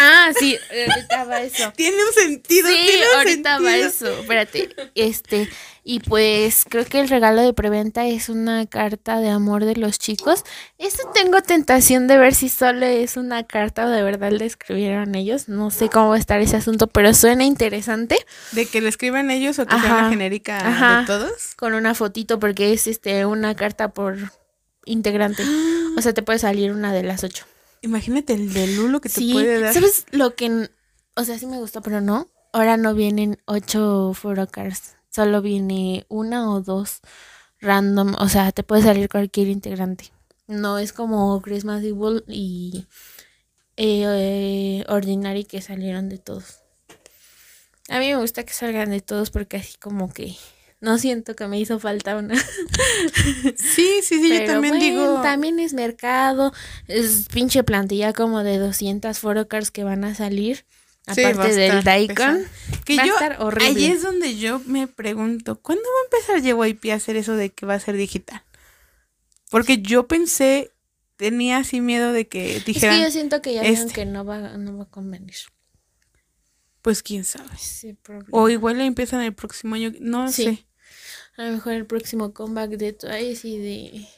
Ah, sí, ahorita va eso. Tiene un sentido, Sí, tiene un ahorita va eso. Espérate. Este, y pues creo que el regalo de preventa es una carta de amor de los chicos. Este tengo tentación de ver si solo es una carta o de verdad le escribieron ellos. No sé cómo va a estar ese asunto, pero suena interesante. De que le escriban ellos o que sea Ajá. una genérica Ajá. de todos. Con una fotito, porque es este una carta por integrante. O sea, te puede salir una de las ocho. Imagínate el de Lulo que te puede dar. ¿sabes lo que? O sea, sí me gustó, pero no. Ahora no vienen ocho photocards. Solo viene una o dos random. O sea, te puede salir cualquier integrante. No es como Christmas Evil y eh, eh, Ordinary que salieron de todos. A mí me gusta que salgan de todos porque así como que no siento que me hizo falta una. Sí, sí, sí, yo también bueno, digo. También es mercado, es pinche plantilla como de 200 photocards que van a salir. Sí, a aparte del Daikon. Que va a yo, estar horrible. ahí es donde yo me pregunto, ¿cuándo va a empezar JYP a hacer eso de que va a ser digital? Porque yo pensé, tenía así miedo de que Es dijeran, que yo siento que ya vieron este. que no va, no va a convenir. pues quién sabe. Sí. O igual le empiezan el próximo año, no Sí. sé. A lo mejor el próximo comeback de Twice y de...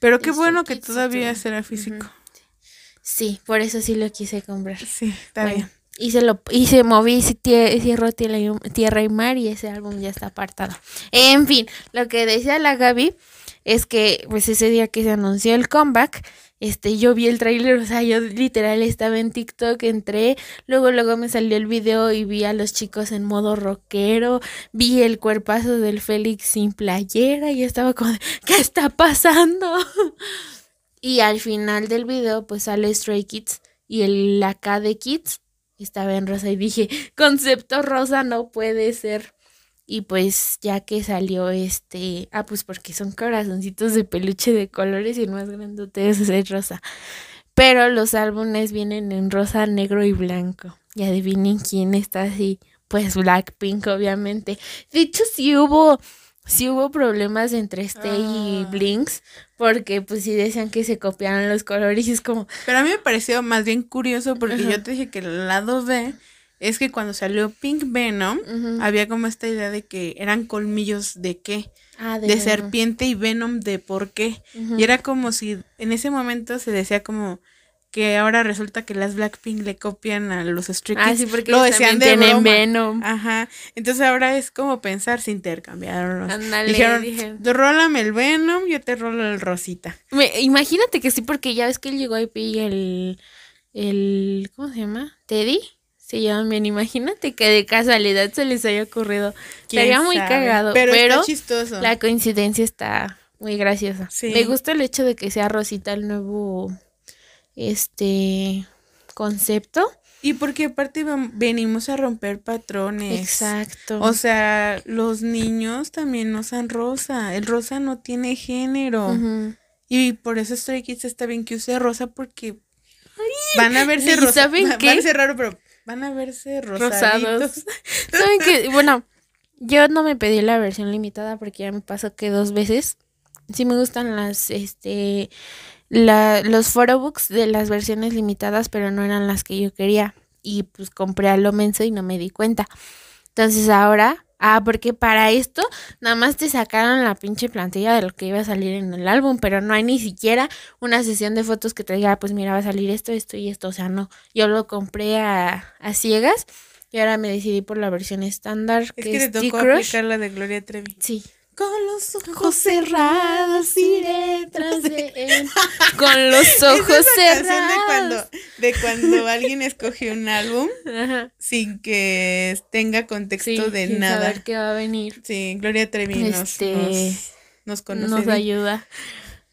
Pero qué Este, bueno que todavía será físico. Sí, por eso sí lo quise comprar. Sí, está Bueno, bien. Y se lo y se moví y cierro tierra y, tierra y mar y ese álbum ya está apartado. En fin, lo que decía la Gaby es que pues ese día que se anunció el comeback, este yo vi el tráiler, o sea, yo literal estaba en TikTok, entré, luego luego me salió el video y vi a los chicos en modo rockero, vi el cuerpazo del Félix sin playera y estaba como, ¿qué está pasando? Y al final del video pues sale Stray Kids y el la de Kids estaba en rosa y dije, concepto rosa no puede ser. Y pues ya que salió este, ah pues porque son corazoncitos de peluche de colores y el más grandote es el rosa. Pero los álbumes vienen en rosa, negro y blanco. Y adivinen quién está así. Pues Blackpink, obviamente. De hecho, sí hubo, sí hubo problemas entre Stay y Ah. Blinks. porque pues sí decían que se copiaron los colores y es como... Pero a mí me pareció más bien curioso porque yo te dije que el lado B es que cuando salió Pink Venom, había como esta idea de que eran colmillos de qué. Ah, de, serpiente y Venom de por qué. Y era como si en ese momento se decía como que ahora resulta que las Blackpink le copian a los Stray Ah, sí, porque lo decían de Venom. Ajá. Entonces ahora es como pensar, se intercambiaron. Dijeron, dije. rólame el Venom, yo te rolo el Rosita. imagínate que sí, porque ya ves que él llegó a y el, el, ¿cómo se llama? Teddy. Se llaman bien, imagínate que de casualidad se les haya ocurrido. Sería muy cagado, pero, pero chistoso. la coincidencia está muy graciosa. Me gusta el hecho de que sea Rosita el nuevo este concepto. Y porque aparte venimos a romper patrones. Exacto. O sea, los niños también usan rosa. El rosa no tiene género. Y por eso Stray Kids está bien que use rosa porque van a verse rosa. ¿Saben Van a verse raro, pero van a verse rosaditos. ¿Saben qué? Bueno, yo no me pedí la versión limitada porque ya me pasó que dos veces. Sí me gustan las, este, la, los photobooks de las versiones limitadas, pero no eran las que yo quería. Y pues compré a lo menso y no me di cuenta. Entonces ahora, ah, porque para esto nada más te sacaron la pinche plantilla de lo que iba a salir en el álbum, pero no hay ni siquiera una sesión de fotos que te diga, pues mira, va a salir esto, esto y esto. O sea, no, yo lo compré a, a ciegas y ahora me decidí por la versión estándar. Es que, te tocó aplicar la de Gloria Trevi. Sí. Con los ojos cerrados iré tras de él. Con los ojos cerrados. De cuando, de cuando alguien escoge un álbum sin que tenga contexto de sin nada. Saber qué va a venir. Sí, Gloria Trevi este, nos, nos, conoce. Nos ayuda.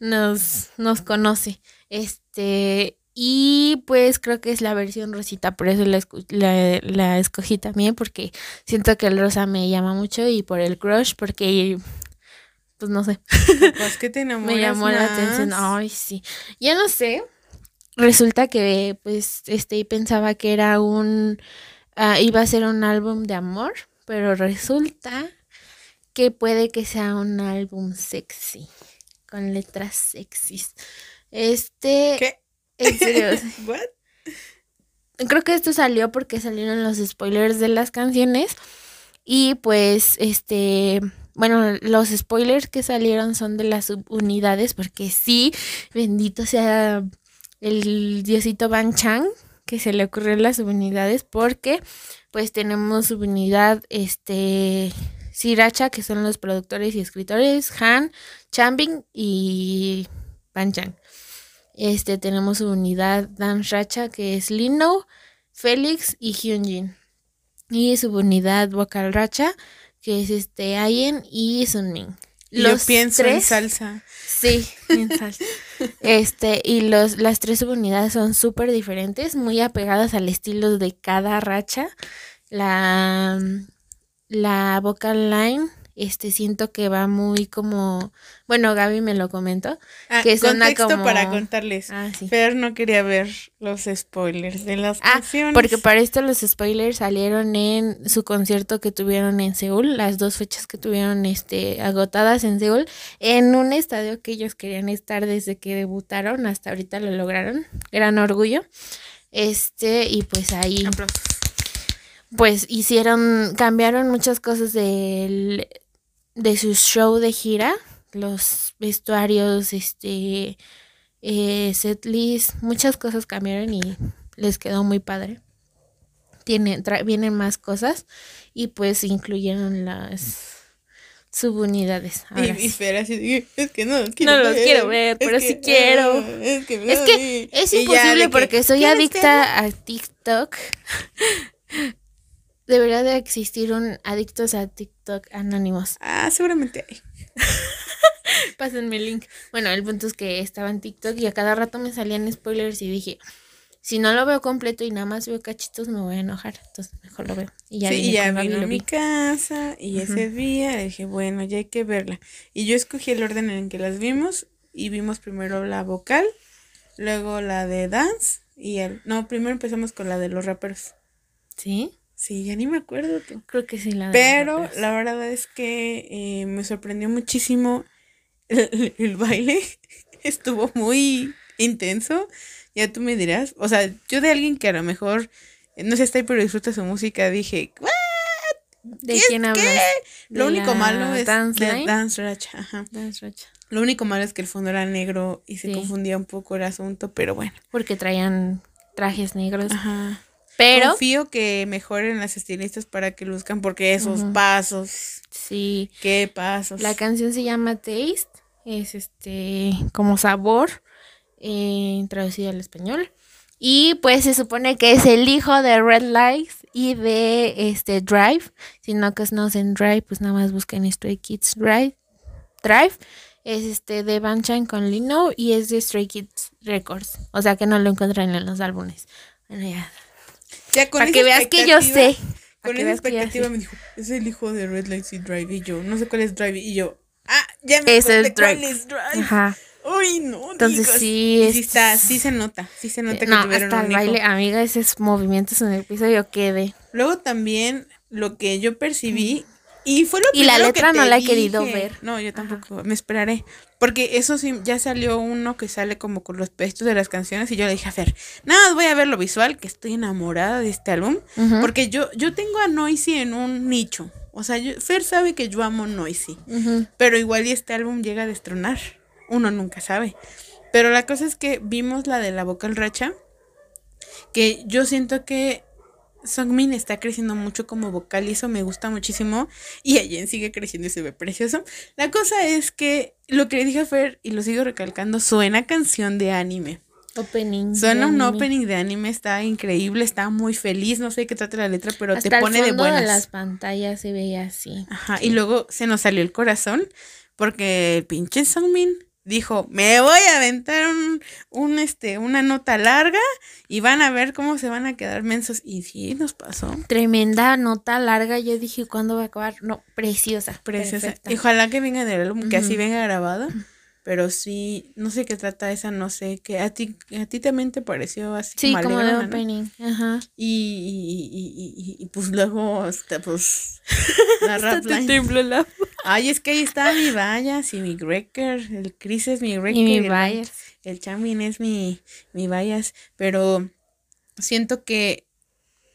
Nos, nos conoce. Este. Y pues creo que es la versión rosita, por eso la, la, la, escogí también, porque siento que el rosa me llama mucho y por el crush, porque pues no sé. Pues que te Me llamó la atención. Ay, sí. Ya no sé. Resulta que pues este pensaba que era un ah, iba a ser un álbum de amor, pero resulta que puede que sea un álbum sexy con letras sexys. Este ¿Qué? ¿En serio? Creo que esto salió porque salieron los spoilers de las canciones. Y pues, este, bueno, los spoilers que salieron son de las subunidades, porque sí, bendito sea el diosito Ban Chang, que se le ocurrió las subunidades, porque pues tenemos subunidad, este, Siracha, que son los productores y escritores, Han, Chambing y Ban Chang. Este, tenemos su unidad Dan Racha, que es Lino, Félix y Hyunjin. Y su unidad vocal Racha, que es este Ayen y Sunmin. Los Yo pienso en salsa. Sí, en salsa. este, y los, las tres subunidades son súper diferentes, muy apegadas al estilo de cada racha. La, la vocal line este siento que va muy como bueno Gaby me lo comentó ah, que contexto como para contarles. Ah, Fer no quería ver los spoilers de las ah, canciones. porque para esto los spoilers salieron en su concierto que tuvieron en Seúl las dos fechas que tuvieron este agotadas en Seúl en un estadio que ellos querían estar desde que debutaron hasta ahorita lo lograron. Gran orgullo. Este y pues ahí pues hicieron, cambiaron muchas cosas del, de su show de gira, los vestuarios, este, eh, setlist, muchas cosas cambiaron y les quedó muy padre. Tiene, vienen más cosas y pues incluyeron las subunidades. y, espera, es que no, no los quiero ver, pero sí quiero. es que, es, imposible porque soy adicta a TikTok. Debería de existir un adictos a TikTok anónimos. Ah, seguramente hay. Pásenme el link. Bueno, el punto es que estaba en TikTok y a cada rato me salían spoilers y dije, si no lo veo completo y nada más veo cachitos me voy a enojar. Entonces mejor lo veo. Y ya, sí, ya vino a mi casa y ese día dije, bueno, ya hay que verla. Y yo escogí el orden en que las vimos y vimos primero la vocal, luego la de dance y el... No, primero empezamos con la de los rappers. ¿Sí? Sí, ya ni me acuerdo. Creo que sí, la Pero la verdad es que eh, me sorprendió muchísimo el, el baile estuvo muy intenso. Ya tú me dirás. O sea, yo de alguien que a lo mejor no sé, está ahí, pero disfruta su música, dije, ¿What? ¿De ¿Qué quién hablas? Lo ¿De único malo es Dance de Line? Dance Rush, ajá. Dance. Lo único malo es que el fondo era negro y se Sí. confundía un poco el asunto, pero bueno. Porque traían trajes negros. Ajá. Pero Confío que mejoren las estilistas para que luzcan, porque esos pasos, sí, qué pasos. la canción se llama Taste. Es este como sabor eh, traducido al español. Y pues se supone que es el hijo de Red Lights y de este Drive. Si no conocen Drive, pues nada más busquen Stray Kids Drive. Drive es este de Banchan con Lino y es de Stray Kids Records. O sea que no lo encuentran en los álbumes. Bueno, ya. Ya con Para que veas que yo sé. Con esa expectativa me dijo, es el hijo de Red Lights y Drive. Y yo, no sé cuál es Drive. Y yo, ah, ya me es cuál Drive. es Drive. Ajá. Uy, no. Entonces, sí, sí es- está, sí se nota, sí se nota que No, tuvieron hasta un el hijo. baile, amiga, esos movimientos en el piso yo quedé. Luego también lo que yo percibí y fue lo Y la letra que no la he querido ver. No, yo tampoco, me esperaré. Porque eso sí, ya salió uno que sale como con los peditos de las canciones y yo le dije a Fer, nada más voy a ver lo visual, que estoy enamorada de este álbum. Porque yo, yo tengo a Noisy en un nicho. O sea, yo- Fer sabe que yo amo Noisy. Pero igual y este álbum llega a destronar. Uno nunca sabe. Pero la cosa es que vimos la de la vocal racha. Que yo siento que Songmin está creciendo mucho como vocal y eso me gusta muchísimo. Y Ayen sigue creciendo y se ve precioso. La cosa es que lo que le dije a Fer, y lo sigo recalcando, suena canción de anime. Opening. Suena de un anime. opening de anime, está increíble, está muy feliz. No sé qué trata la letra, pero Hasta te el pone de fondo buenas. las pantallas se veía así. Ajá, y luego se nos salió el corazón porque el pinche Songmin dijo, me voy a aventar un, un, este, una nota larga y van a ver cómo se van a quedar mensos. Y sí, nos pasó. Tremenda nota larga. Yo dije, ¿cuándo va a acabar? No, preciosa. Preciosa. Y ojalá que venga del álbum, que así venga grabada. Pero sí, no sé qué trata esa, no sé, que a ti, a ti también te pareció así Sí, como de alegrona, ¿no? opening. Ajá. Y, y, y, y- y, pues luego, hasta, pues, la rap la Ay, es que ahí está mi Bayas y mi Grecker. El Chris es mi Grecker. Y mi el- Bayas. El Chamin es mi, mi Bayas. Pero siento que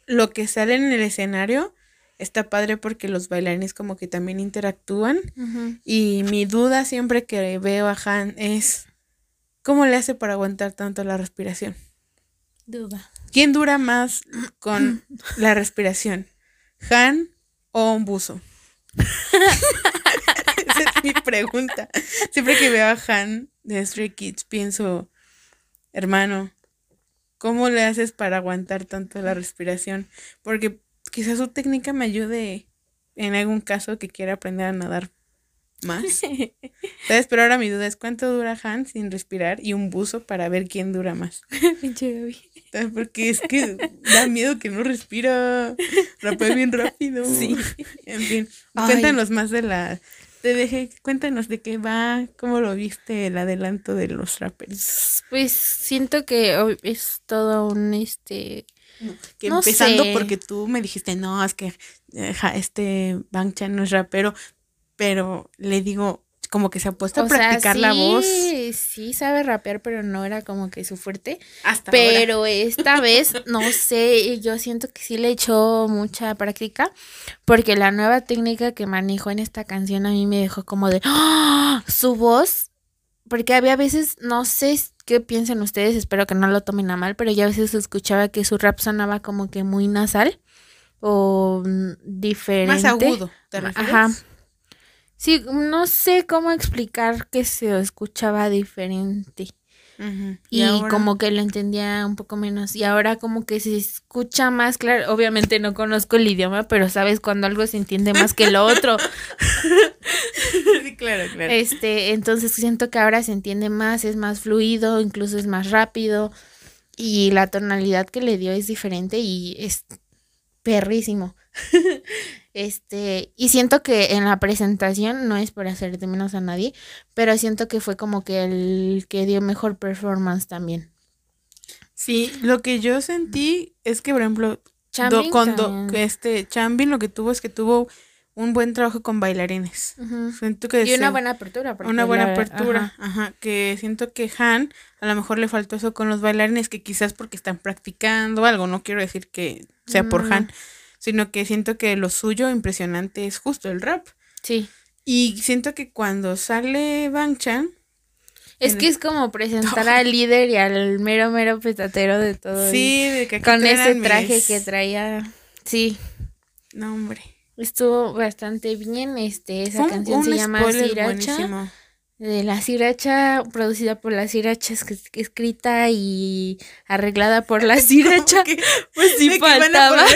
lo que sale en el escenario está padre porque los bailarines como que también interactúan. Y mi duda siempre que veo a Han es, ¿cómo le hace para aguantar tanto la respiración? Duda. ¿Quién dura más con la respiración? ¿Han o un buzo? Esa es mi pregunta. Siempre que veo a Han de Stray Kids pienso, hermano, ¿cómo le haces para aguantar tanto la respiración? Porque quizás su técnica me ayude en algún caso que quiera aprender a nadar más. ¿Sabes? Pero ahora mi duda es cuánto dura Han sin respirar y un buzo para ver quién dura más. Pinche Gaby. Porque es que da miedo que no respira. Rapea bien rápido. Sí. En fin. Ay. Cuéntanos más de la. Te dejé, cuéntanos de qué va, cómo lo viste el adelanto de los rappers. Pues siento que es todo un este. Que No empezando sé. porque tú me dijiste, no, es que este Bang Chan no es rapero, pero le digo, como que se ha puesto a sea, practicar la voz Sí, sabe rapear, pero no era como que su fuerte. hasta ahora. Pero esta vez, no sé, yo siento que sí le echó mucha práctica, porque la nueva técnica que manejó en esta canción a mí me dejó como de ¡Ah! su voz, porque había veces, no sé qué piensan ustedes, espero que no lo tomen a mal, pero ya a veces escuchaba que su rap sonaba como que muy nasal o mm, diferente. Más agudo, ¿te refieres? Ajá. Sí, no sé cómo explicar que se escuchaba diferente. Y, ahora? como que lo entendía un poco menos. Y ahora como que se escucha más claro. Obviamente no conozco el idioma, pero sabes cuando algo se entiende más que lo otro. Sí, claro, claro. Este, entonces siento que ahora se entiende más, es más fluido, incluso es más rápido. Y la tonalidad que le dio es diferente y es perrísimo. Este, y siento que en la presentación, no es por hacer de menos a nadie, pero siento que fue como que el que dio mejor performance también. Sí, lo que yo sentí es que, por ejemplo, do- este Chambin lo que tuvo es que tuvo un buen trabajo con bailarines. Siento que y una buena apertura. una buena la- apertura, ajá. ajá. que siento que Han a lo mejor le faltó eso con los bailarines, que quizás porque están practicando algo, no quiero decir que sea por No. Han, sino que siento que lo suyo impresionante es justo el rap. Sí. Y siento que cuando sale Bang Chan, Es que es como presentar al líder y al mero, mero petatero de todo. sí, de que Con ese traje mis- que traía. Sí. No, hombre. Estuvo bastante bien. Este, esa Fue canción se llama spoiler Siracha. buenísimo. De la Siracha, producida por la Siracha, es- escrita y arreglada por la Siracha. que- Pues sí faltaba.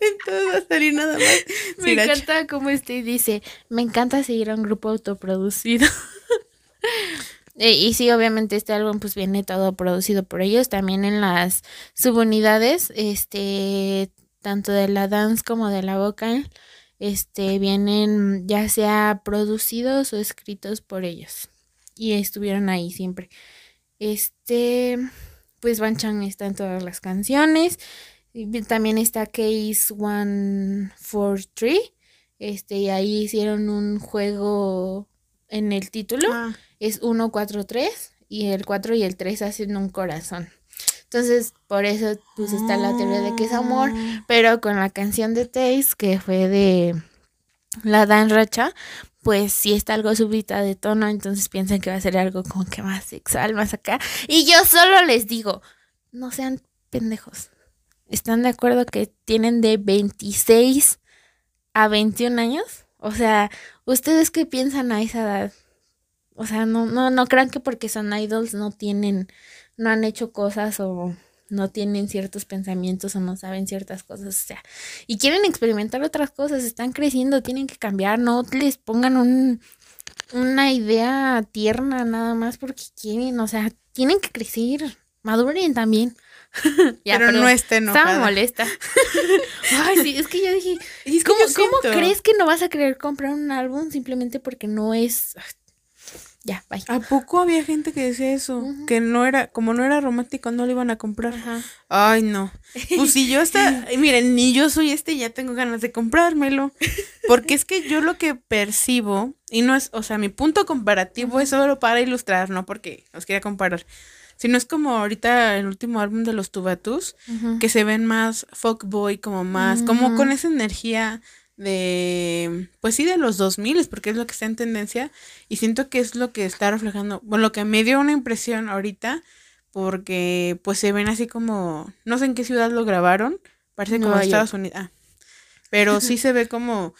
Entonces va a salir nada más. Me encanta como este dice, me encanta seguir a un grupo autoproducido. Eh, y sí, obviamente este álbum pues viene todo producido por ellos, también en las subunidades, este, tanto de la dance como de la vocal, este, vienen ya sea producidos o escritos por ellos. Y estuvieron ahí siempre. Este, pues Van Chan está en todas las canciones. También está Case 143. Este, y ahí hicieron un juego en el título. Ah, Es 1, 4, 3. Y el 4 y el 3 hacen un corazón. Entonces, por eso pues está la teoría de que es amor. Pero con la canción de Taste, que fue de la Dan Racha, pues sí está algo subida de tono. Entonces piensan que va a ser algo como que más sexual, más acá. Y yo solo les digo, no sean pendejos. ¿Están de acuerdo que tienen de 26 a 21 años? O sea, ¿ustedes qué piensan a esa edad? O sea, no, no, no crean que porque son idols no tienen, no han hecho cosas o no tienen ciertos pensamientos o no saben ciertas cosas. O sea, y quieren experimentar otras cosas, están creciendo, tienen que cambiar, no les pongan un, una idea tierna nada más porque quieren, o sea, tienen que crecer, maduren también. Ya, pero no está enojada. Estaba molesta. Ay, sí, es que yo dije, Y es que ¿cómo, yo cómo siento- crees que no vas a querer comprar un álbum simplemente porque no es... Ya, bye. ¿A poco había gente que decía eso? Que no era, como no era romántico, no lo iban a comprar. Ajá. Ay, no. Pues si yo hasta, miren, ni yo soy este, ya tengo ganas de comprármelo. Porque es que yo lo que percibo, y no es, o sea, mi punto comparativo es solo para ilustrar, no porque os quería comparar. Sino es como ahorita el último álbum de los Tubatus, que se ven más fuckboy, como más, como con esa energía de, pues sí, de los 2000, porque es lo que está en tendencia, y siento que es lo que está reflejando, bueno, lo que me dio una impresión ahorita, porque pues se ven así como, no sé en qué ciudad lo grabaron, parece como Estados Unidos, ah, pero sí se ve como,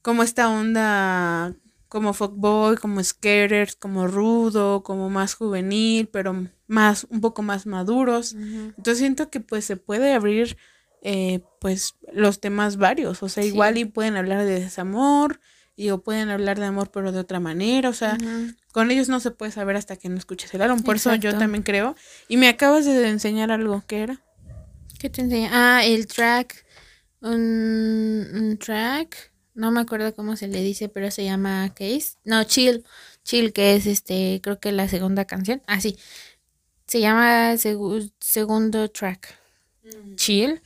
como esta onda, como fuckboy, como skaters, como rudo, como más juvenil, pero más, un poco más maduros. Entonces siento que pues se puede abrir eh, pues los temas varios, o sea, Sí. igual y pueden hablar de desamor y o pueden hablar de amor pero de otra manera, o sea, con ellos no se puede saber hasta que no escuches el álbum, por eso yo también creo. Y me acabas de enseñar algo, ¿qué era? ¿Qué te enseña? Ah, el track. Un, un track. No me acuerdo cómo se le dice, pero se llama Case. No, Chill. Chill, que es este, creo que la segunda canción. Ah, sí. Se llama segu- segundo track. Chill.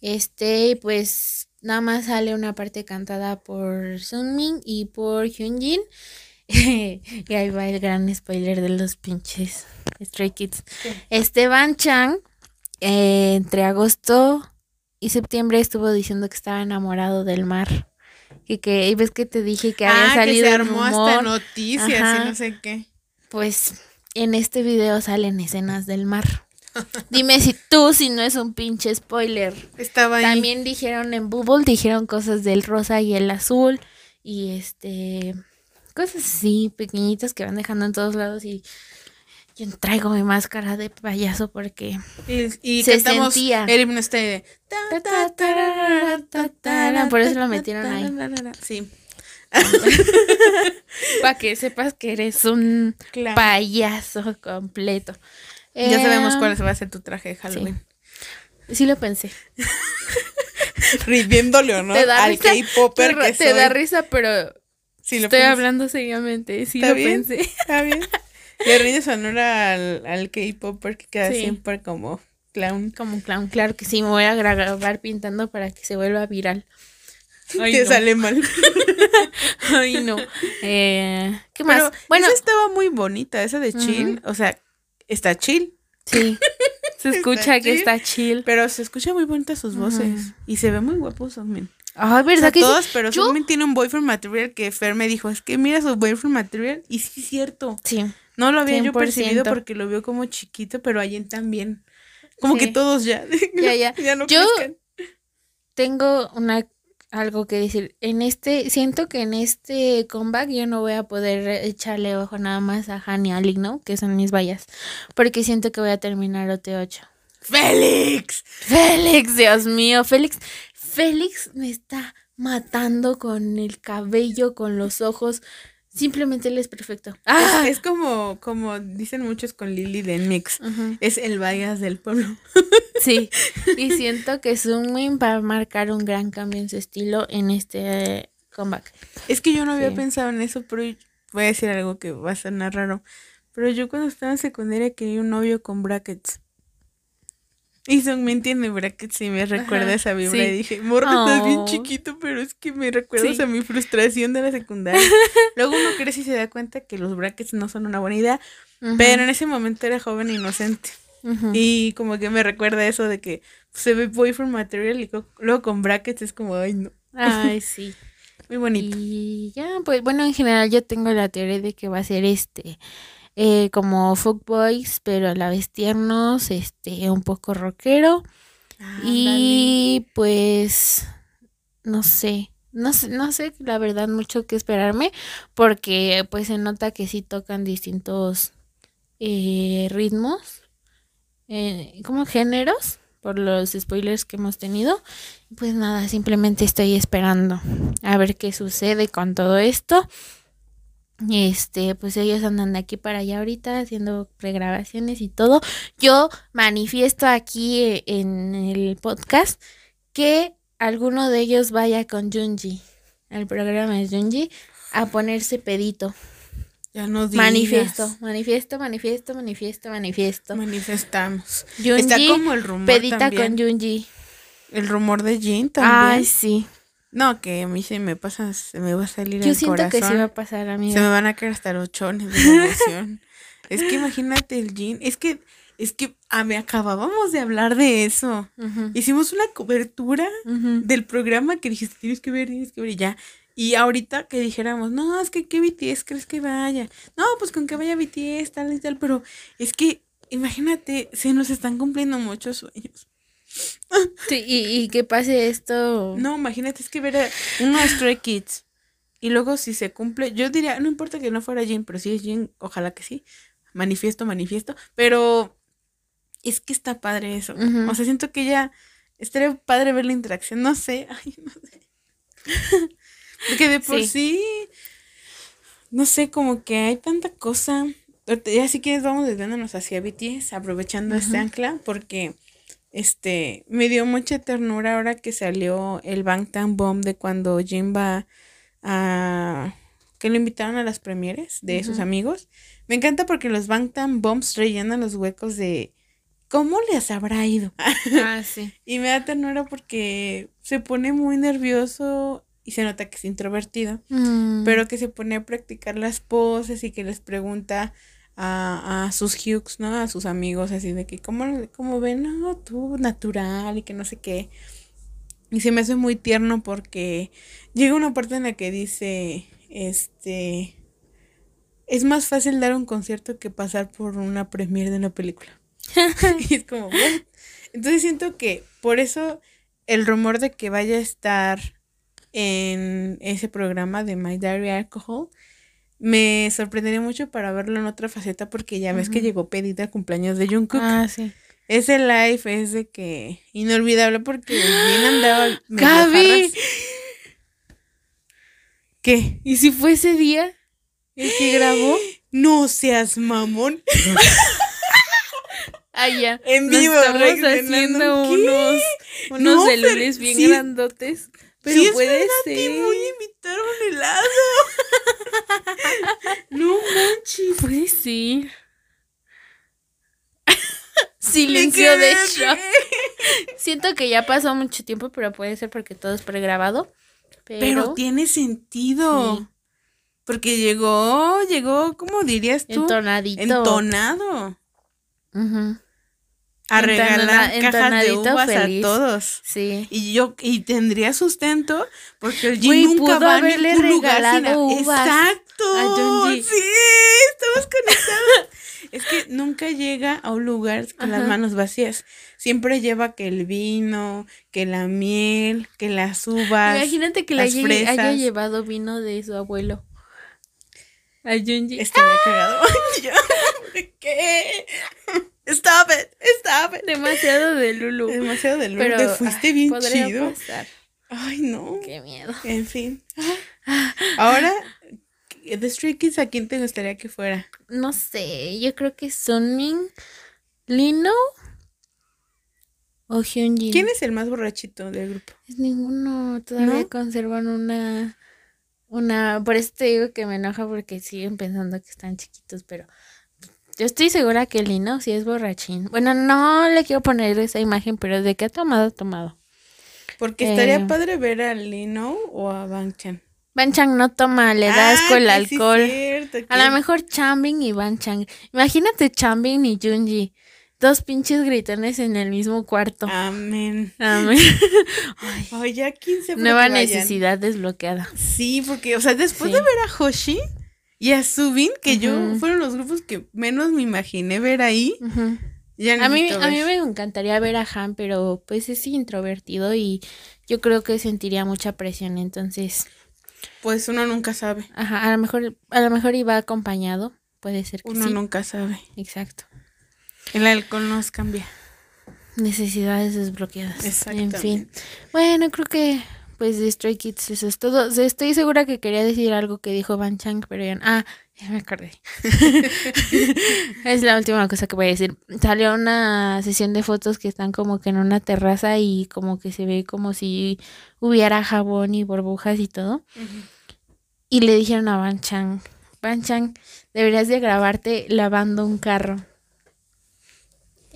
Este, pues nada más sale una parte cantada por Sunmin y por Hyunjin. y ahí va el gran spoiler de los pinches Stray Kids. Esteban Chang, eh, entre agosto y septiembre, estuvo diciendo que estaba enamorado del mar. Y que, y ves que te dije que había ah, salido que se armó rumor. hasta noticias Ajá. y no sé qué. Pues en este video salen escenas del mar. Dime si tú, si no es un pinche spoiler. Estaba ahí. También dijeron en Bubble, dijeron cosas del rosa y el azul. Y este. Cosas así, pequeñitas que van dejando en todos lados. Y yo traigo mi máscara de payaso porque. Y, y Se cantamos sentía. el himno este de. Por eso lo metieron ahí. Sí, Para que sepas que eres un claro. payaso completo. Ya sabemos Eh, cuál va a ser tu traje de Halloween. Sí lo pensé. Riéndole o no al K-Popper te, que te da risa, pero Sí, lo estoy pensé. hablando seriamente. Sí ¿Está lo bien? pensé. Está bien. Le rindes honor al, al K-Popper que queda Sí. siempre como clown. Como un clown, claro que sí, me voy a gra- grabar pintando para que se vuelva viral. Ay, te no. sale mal. Ay, no. Eh, ¿Qué más? Pero bueno, esa estaba muy bonita, esa de chill. Ujú. O sea, está chill, sí. Se escucha que chill. está chill. pero se escucha muy bonita sus voces. Y se ve muy guapo Songmin. Ay, O ¿verdad sea, que sí? todos, pero Songmin tiene un boyfriend material que Fer me dijo, es que mira su boyfriend material. Y sí es cierto. Sí. No lo había yo 100%. percibido porque lo vio como chiquito, pero Allen también. Como Sí. que todos ya. Ya, ya. ya no Yo- crezcan. Tengo una algo que decir. En este, siento que en este comeback yo no voy a poder echarle ojo nada más a Han y a ¿no? Que son mis vallas. Porque siento que voy a terminar OT8. ¡Félix! Félix, Dios mío, Félix. Félix me está matando con el cabello, con los ojos. Simplemente él es perfecto. ¡Ah! Es, es como, como dicen muchos con Lily de Mix. Es el Vallas del pueblo. Sí, y siento que Sunwin va a marcar un gran cambio en su estilo en este eh, comeback. Es que yo no había Sí. pensado en eso, pero voy a decir algo que va a sonar raro. Pero yo cuando estaba en secundaria quería un novio con brackets. Y Songmin tiene brackets y me recuerda Ajá, esa vibra. sí. Y dije, morro, estás bien Oh. chiquito, pero es que me recuerdas Sí. a mi frustración de la secundaria. Luego uno crece y se da cuenta que los brackets no son una buena idea. Pero en ese momento era joven e inocente. Y como que me recuerda eso de que se ve boyfriend material y luego con brackets es como, ay, no. Ay, sí. Muy bonito. Y ya, pues bueno, en general yo tengo la teoría de que va a ser este, eh, como fuckboys, pero a la vez tiernos, este, un poco rockero. Y pues, no sé, no sé, no sé la verdad mucho que esperarme, porque pues se nota que sí tocan distintos eh, ritmos, eh, como géneros, por los spoilers que hemos tenido. Pues nada, simplemente estoy esperando a ver qué sucede con todo esto. Este, pues ellos andan de aquí para allá ahorita haciendo pregrabaciones y todo. Yo manifiesto aquí eh, en el podcast que alguno de ellos vaya con Junji, al programa de Junji, a ponerse pedito. Ya no digas. Manifiesto, manifiesto, manifiesto, manifiesto, manifiesto. Manifestamos. Está como el rumor pedita también. con Junji. El rumor de Jin también. Ay, sí. No, que a mí se me pasa, se me va a salir Yo el siento corazón. que sí va a pasar, Se amiga. me van a caer hasta los chones de la emoción. es que imagínate el Jin. Es que, es que a me acabábamos de hablar de eso. Hicimos una cobertura del programa que dijiste, tienes que ver, tienes que ver y ya. Y ahorita que dijéramos, no, es que ¿qué BTS crees que vaya? No, pues con que vaya BTS, tal y tal, pero es que, imagínate, se nos están cumpliendo muchos sueños. Sí, y, y que pase esto. No, imagínate, es que ver a uno Stray Kids y luego si se cumple, yo diría, no importa que no fuera Jin, pero si es Jin, ojalá que sí. Manifiesto, manifiesto, pero es que está padre eso. O sea, siento que ya estaría padre ver la interacción, no sé, ay, no sé. Porque de por Sí. sí. no sé, como que hay tanta cosa. Ya si quieres vamos desviándonos hacia BTS, aprovechando este ancla, porque este me dio mucha ternura ahora que salió el Bangtan Bomb de cuando Jin va a que lo invitaron a las premieres de sus amigos. Me encanta porque los Bangtan Bombs rellenan los huecos de cómo les habrá ido. Ah, sí. Y me da ternura porque se pone muy nervioso y se nota que es introvertido, Mm, pero que se pone a practicar las poses y que les pregunta a, a sus Hughes, ¿no? A sus amigos, así de que, ¿cómo, cómo ven? No, tú, natural y que no sé qué. Y se me hace muy tierno porque llega una parte en la que dice, este, es más fácil dar un concierto que pasar por una premiere de una película. y es como, "What?". Entonces siento que por eso el rumor de que vaya a estar en ese programa de My Diary Alcohol me sorprendería mucho para verlo en otra faceta porque ya ves que llegó pedida al cumpleaños de Jungkook. Ah, sí. Ese live es de que inolvidable porque bien andaba Gaby. ¿Qué? ¿Y si fue ese día el que grabó? No seas mamón. Ah, ya. En Nos vivo, estamos haciendo unos, unos No, celules bien sí- grandotes. Pero Sí, es puede verdad, ser. Te voy a invitar a un helado. no manches. Puede ser. Silencio de shock. Siento que ya pasó mucho tiempo, pero puede ser porque todo es pregrabado. pero, Pero, tiene sentido. Sí. Porque llegó, llegó, ¿cómo dirías tú? entonadito. Entonado. Ujú, A Entona- regalar cajas de uvas feliz. a todos. Sí. Y yo, y tendría sustento porque el nunca pudo va a haberle ningún lugar sin uvas Exacto. a. Sí, estamos conectados. es que nunca llega a un lugar con las manos vacías. Siempre lleva que el vino, que la miel, que las uvas. Imagínate que le las haya, haya llevado vino de su abuelo. A Junji. Estaría cagado. Yo, ¿Qué? Stop it, stop it. Demasiado de Lulu. Demasiado de Pero Lourdes, fuiste ay, bien chido. pasar. Ay, no. Qué miedo. En fin. Ahora, The Stray Kids, ¿a quién te gustaría que fuera? No sé, yo creo que Sunmin, Lino o Hyunjin. ¿Quién es el más borrachito del grupo? Es ninguno. Todavía ¿No? conservan una. Una. Por eso te digo que me enoja porque siguen pensando que están chiquitos, pero. Yo estoy segura que Lino sí es borrachín. Bueno, no le quiero poner esa imagen, pero de que ha tomado, ha tomado. Porque estaría Eh. padre ver a Lino o a Bang Chan. Ban Chang no toma, le da asco el Ah, sí es alcohol. cierto, A lo mejor Chambin y Ban Chang. Imagínate Chambin y Junji. Dos pinches gritones en el mismo cuarto. Amén. Amén. Ay, Ay, ya 15 nueva necesidad desbloqueada. Sí, porque, o sea, después Sí. de ver a Hoshi y a Subin, que yo fueron los grupos que menos me imaginé ver ahí, ya A mí, a mí me encantaría ver a Han, pero pues es introvertido y yo creo que sentiría mucha presión. Entonces, Pues uno nunca sabe. ajá, a lo mejor, a lo mejor iba acompañado. Puede ser que Uno sí. nunca sabe. Exacto. El alcohol nos cambia. Necesidades desbloqueadas. En fin. Bueno, creo que pues de Stray Kids eso es todo. Estoy segura que quería decir algo que dijo Van Chang, pero ya Ah, ya me acordé. es la última cosa que voy a decir. Salió una sesión de fotos que están como que en una terraza y como que se ve como si hubiera jabón y burbujas y todo. Y le dijeron a Van Chang, Van Chang, deberías de grabarte lavando un carro.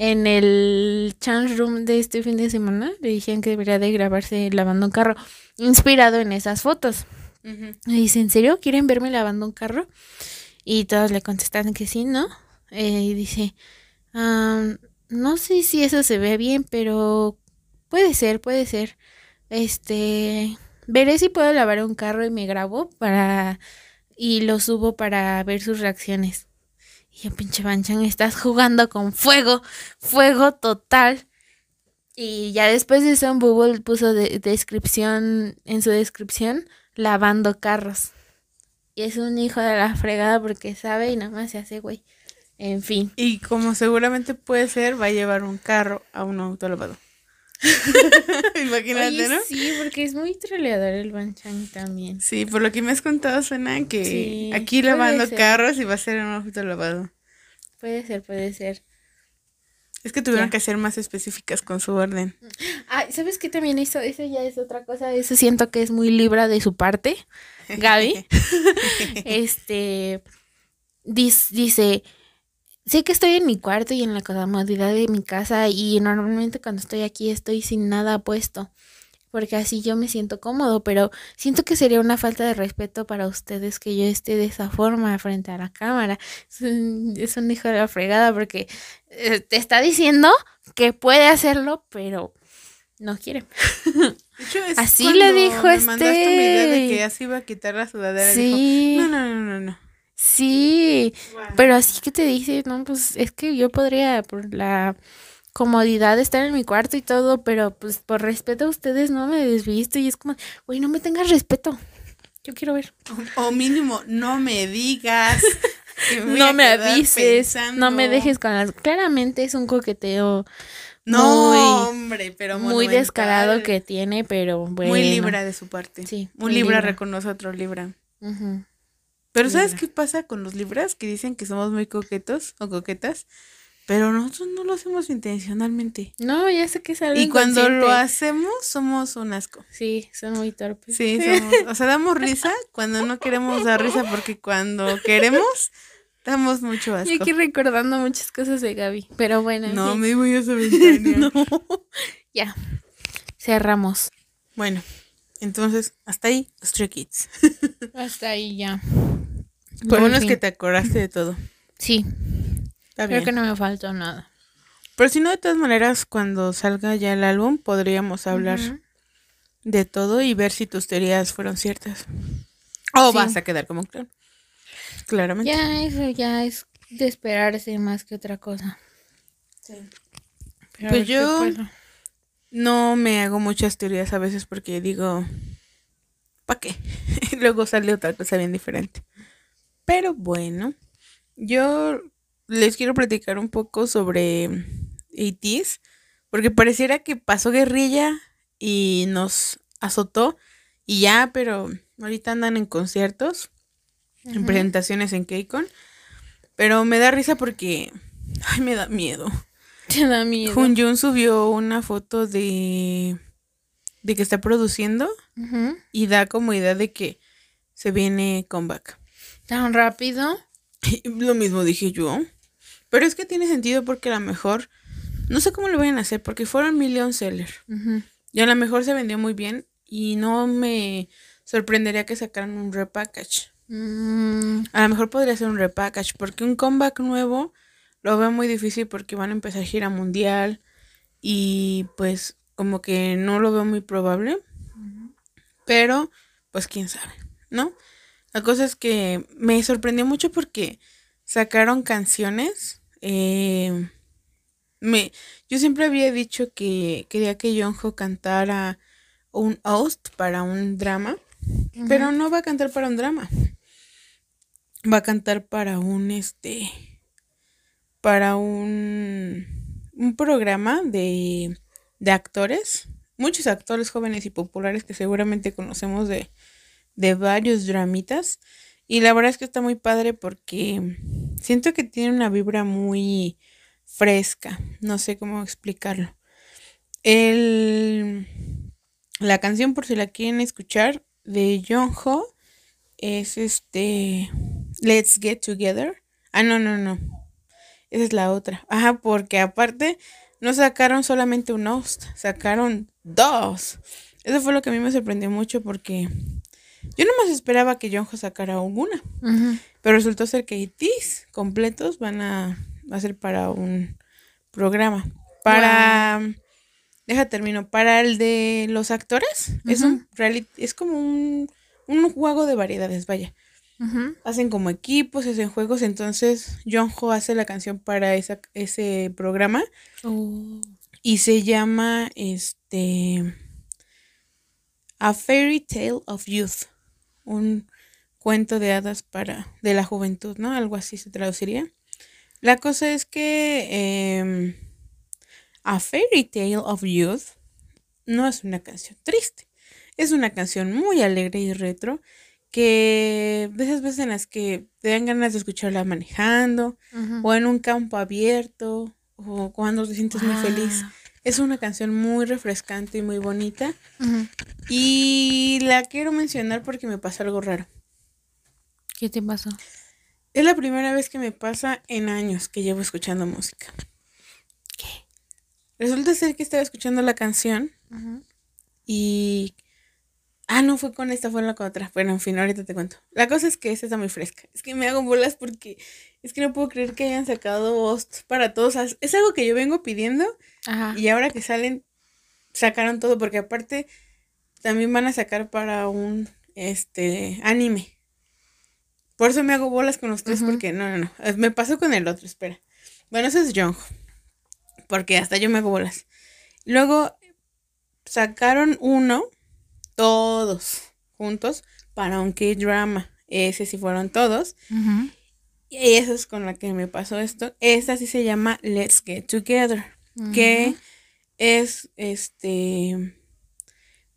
En el chance room de este fin de semana le dijeron que debería de grabarse lavando un carro, inspirado en esas fotos. Le dice, ¿en serio quieren verme lavando un carro? Y todos le contestan que sí, ¿no? Eh, y dice, "Am, no sé si eso se ve bien, pero puede ser, puede ser. Este, veré si puedo lavar un carro y me grabo para y lo subo para ver sus reacciones. Y pinche Banchan, estás jugando con fuego, fuego total. Y ya después de eso Google puso de descripción, en su descripción, lavando carros. Y es un hijo de la fregada porque sabe y nada más se hace güey. En fin. Y como seguramente puede ser, va a llevar un carro a un auto lavado. Imagínate, Oye, ¿no? sí, porque es muy troleador el Banchan también. Sí, por lo que me has contado suena que Sí, aquí lavando ser. carros y va a ser un auto lavado. Puede ser, puede ser. Es que tuvieron Ya. que ser más específicas con su orden. Ah, ¿sabes qué también hizo? Eso ya es otra cosa. Eso siento que es muy libra de su parte. Gaby. este dice, sé que estoy en mi cuarto y en la comodidad de mi casa y normalmente cuando estoy aquí estoy sin nada puesto. Porque así yo me siento cómodo, pero siento que sería una falta de respeto para ustedes que yo esté de esa forma frente a la cámara. Es un, es un hijo de la fregada porque eh, te está diciendo que puede hacerlo, pero no quiere. De hecho, es Así le dijo me mandaste mi idea de este. que ya se iba a quitar la sudadera. Sí. Dijo, no, no, no, no, no. Sí, pero así que te dice, no, pues es que yo podría por la comodidad de estar en mi cuarto y todo, pero pues por respeto a ustedes no me desvisto y es como, güey, no me tengas respeto. Yo quiero ver. O mínimo, no me digas. no me avises, no me dejes con las... Claramente es un coqueteo No, muy, hombre, pero muy descarado que tiene, pero bueno. Muy libra de su parte. Sí, Un libra libra. reconoce a otro libra. Pero ¿sabes qué pasa con los libras? Que dicen que somos muy coquetos o coquetas. Pero nosotros no lo hacemos intencionalmente. No, ya sé que es algo Y cuando lo hacemos, somos un asco. Sí, son muy torpes. Sí, somos, o sea, damos risa cuando no queremos dar risa, porque cuando queremos, damos mucho Y asco. aquí recordando muchas cosas de Gaby. Pero bueno, en No, fin. me voy a esa ventana. Ya. Cerramos. Bueno, Entonces, hasta ahí, Stray Kids. Hasta ahí ya. Lo Por es fin. que te acordaste de todo. Sí, Está creo bien. que no me faltó nada. Pero si no, de todas maneras, cuando salga ya el álbum, podríamos hablar de todo y ver si tus teorías fueron ciertas. O Sí. vas a quedar como claro. Claramente. Ya, eso ya es de esperarse más que otra cosa. Pero a Pues yo-. No me hago muchas teorías a veces porque digo, ¿para qué? Luego sale otra cosa bien diferente. Pero bueno, yo les quiero platicar un poco sobre ATs, porque pareciera que pasó guerrilla y nos azotó y ya, pero ahorita andan en conciertos, en presentaciones en KCON, pero me da risa porque, ay, me da miedo. Te da miedo. Jun subió una foto de, de que está produciendo y da como idea de que se viene comeback. Tan rápido. Lo mismo dije yo. Pero es que tiene sentido porque a lo mejor, no sé cómo lo vayan a hacer, porque fueron million seller. Y a lo mejor se vendió muy bien y no me sorprendería que sacaran un repackage. Mm, A lo mejor podría ser un repackage, porque un comeback nuevo lo veo muy difícil porque van a empezar gira mundial y pues como que no lo veo muy probable. Pero pues quién sabe, ¿no? La cosa es que me sorprendió mucho porque sacaron canciones. eh, me, yo siempre había dicho que quería que Jongho cantara un host para un drama. Pero no va a cantar para un drama. Va a cantar para un este. Para un. Un programa de. De actores. Muchos actores jóvenes y populares que seguramente conocemos de. De varios dramitas. Y la verdad es que está muy padre porque. Siento que tiene una vibra muy fresca. No sé cómo explicarlo. El. La canción, por si la quieren escuchar, de Jongho es este Let's Get Together. Ah, no, no, no. Esa es la otra. Ajá, porque aparte no sacaron solamente un host, sacaron dos. Eso fue lo que a mí me sorprendió mucho porque yo no más esperaba que Jongho sacara una, ujú. pero resultó ser que ITs completos van a, va a ser para un programa. Para Deja termino. Para el de los actores, es un reality, es como un, un juego de variedades, vaya. Hacen como equipos, hacen juegos, entonces Jongho hace la canción para esa, ese programa Oh. y se llama este A Fairy Tale of Youth, un cuento de hadas para de la juventud, ¿no? Algo así se traduciría. La cosa es que em, A Fairy Tale of Youth no es una canción triste, es una canción muy alegre y retro que de esas veces en las que te dan ganas de escucharla manejando o en un campo abierto o cuando te sientes muy feliz. Es una canción muy refrescante y muy bonita y la quiero mencionar porque me pasó algo raro. ¿Qué te pasó? Es la primera vez que me pasa en años que llevo escuchando música. ¿Qué? Resulta ser que estaba escuchando la canción y... Ah, no fue con esta, fue la con otra. Bueno, en fin, ahorita te cuento. La cosa es que esta está muy fresca. Es que me hago bolas porque es que no puedo creer que hayan sacado hosts para todos. Es algo que yo vengo pidiendo Ajá. y ahora que salen, sacaron todo porque aparte también van a sacar para un este anime. Por eso me hago bolas con los tres porque no, no, no. Me pasó con el otro, espera. Bueno, ese es Jongho. Porque hasta yo me hago bolas. Luego sacaron uno, todos juntos, para un K-drama. Ese sí fueron todos. Y eso es con la que me pasó esto. Esta sí se llama Let's Get Together. Que es este.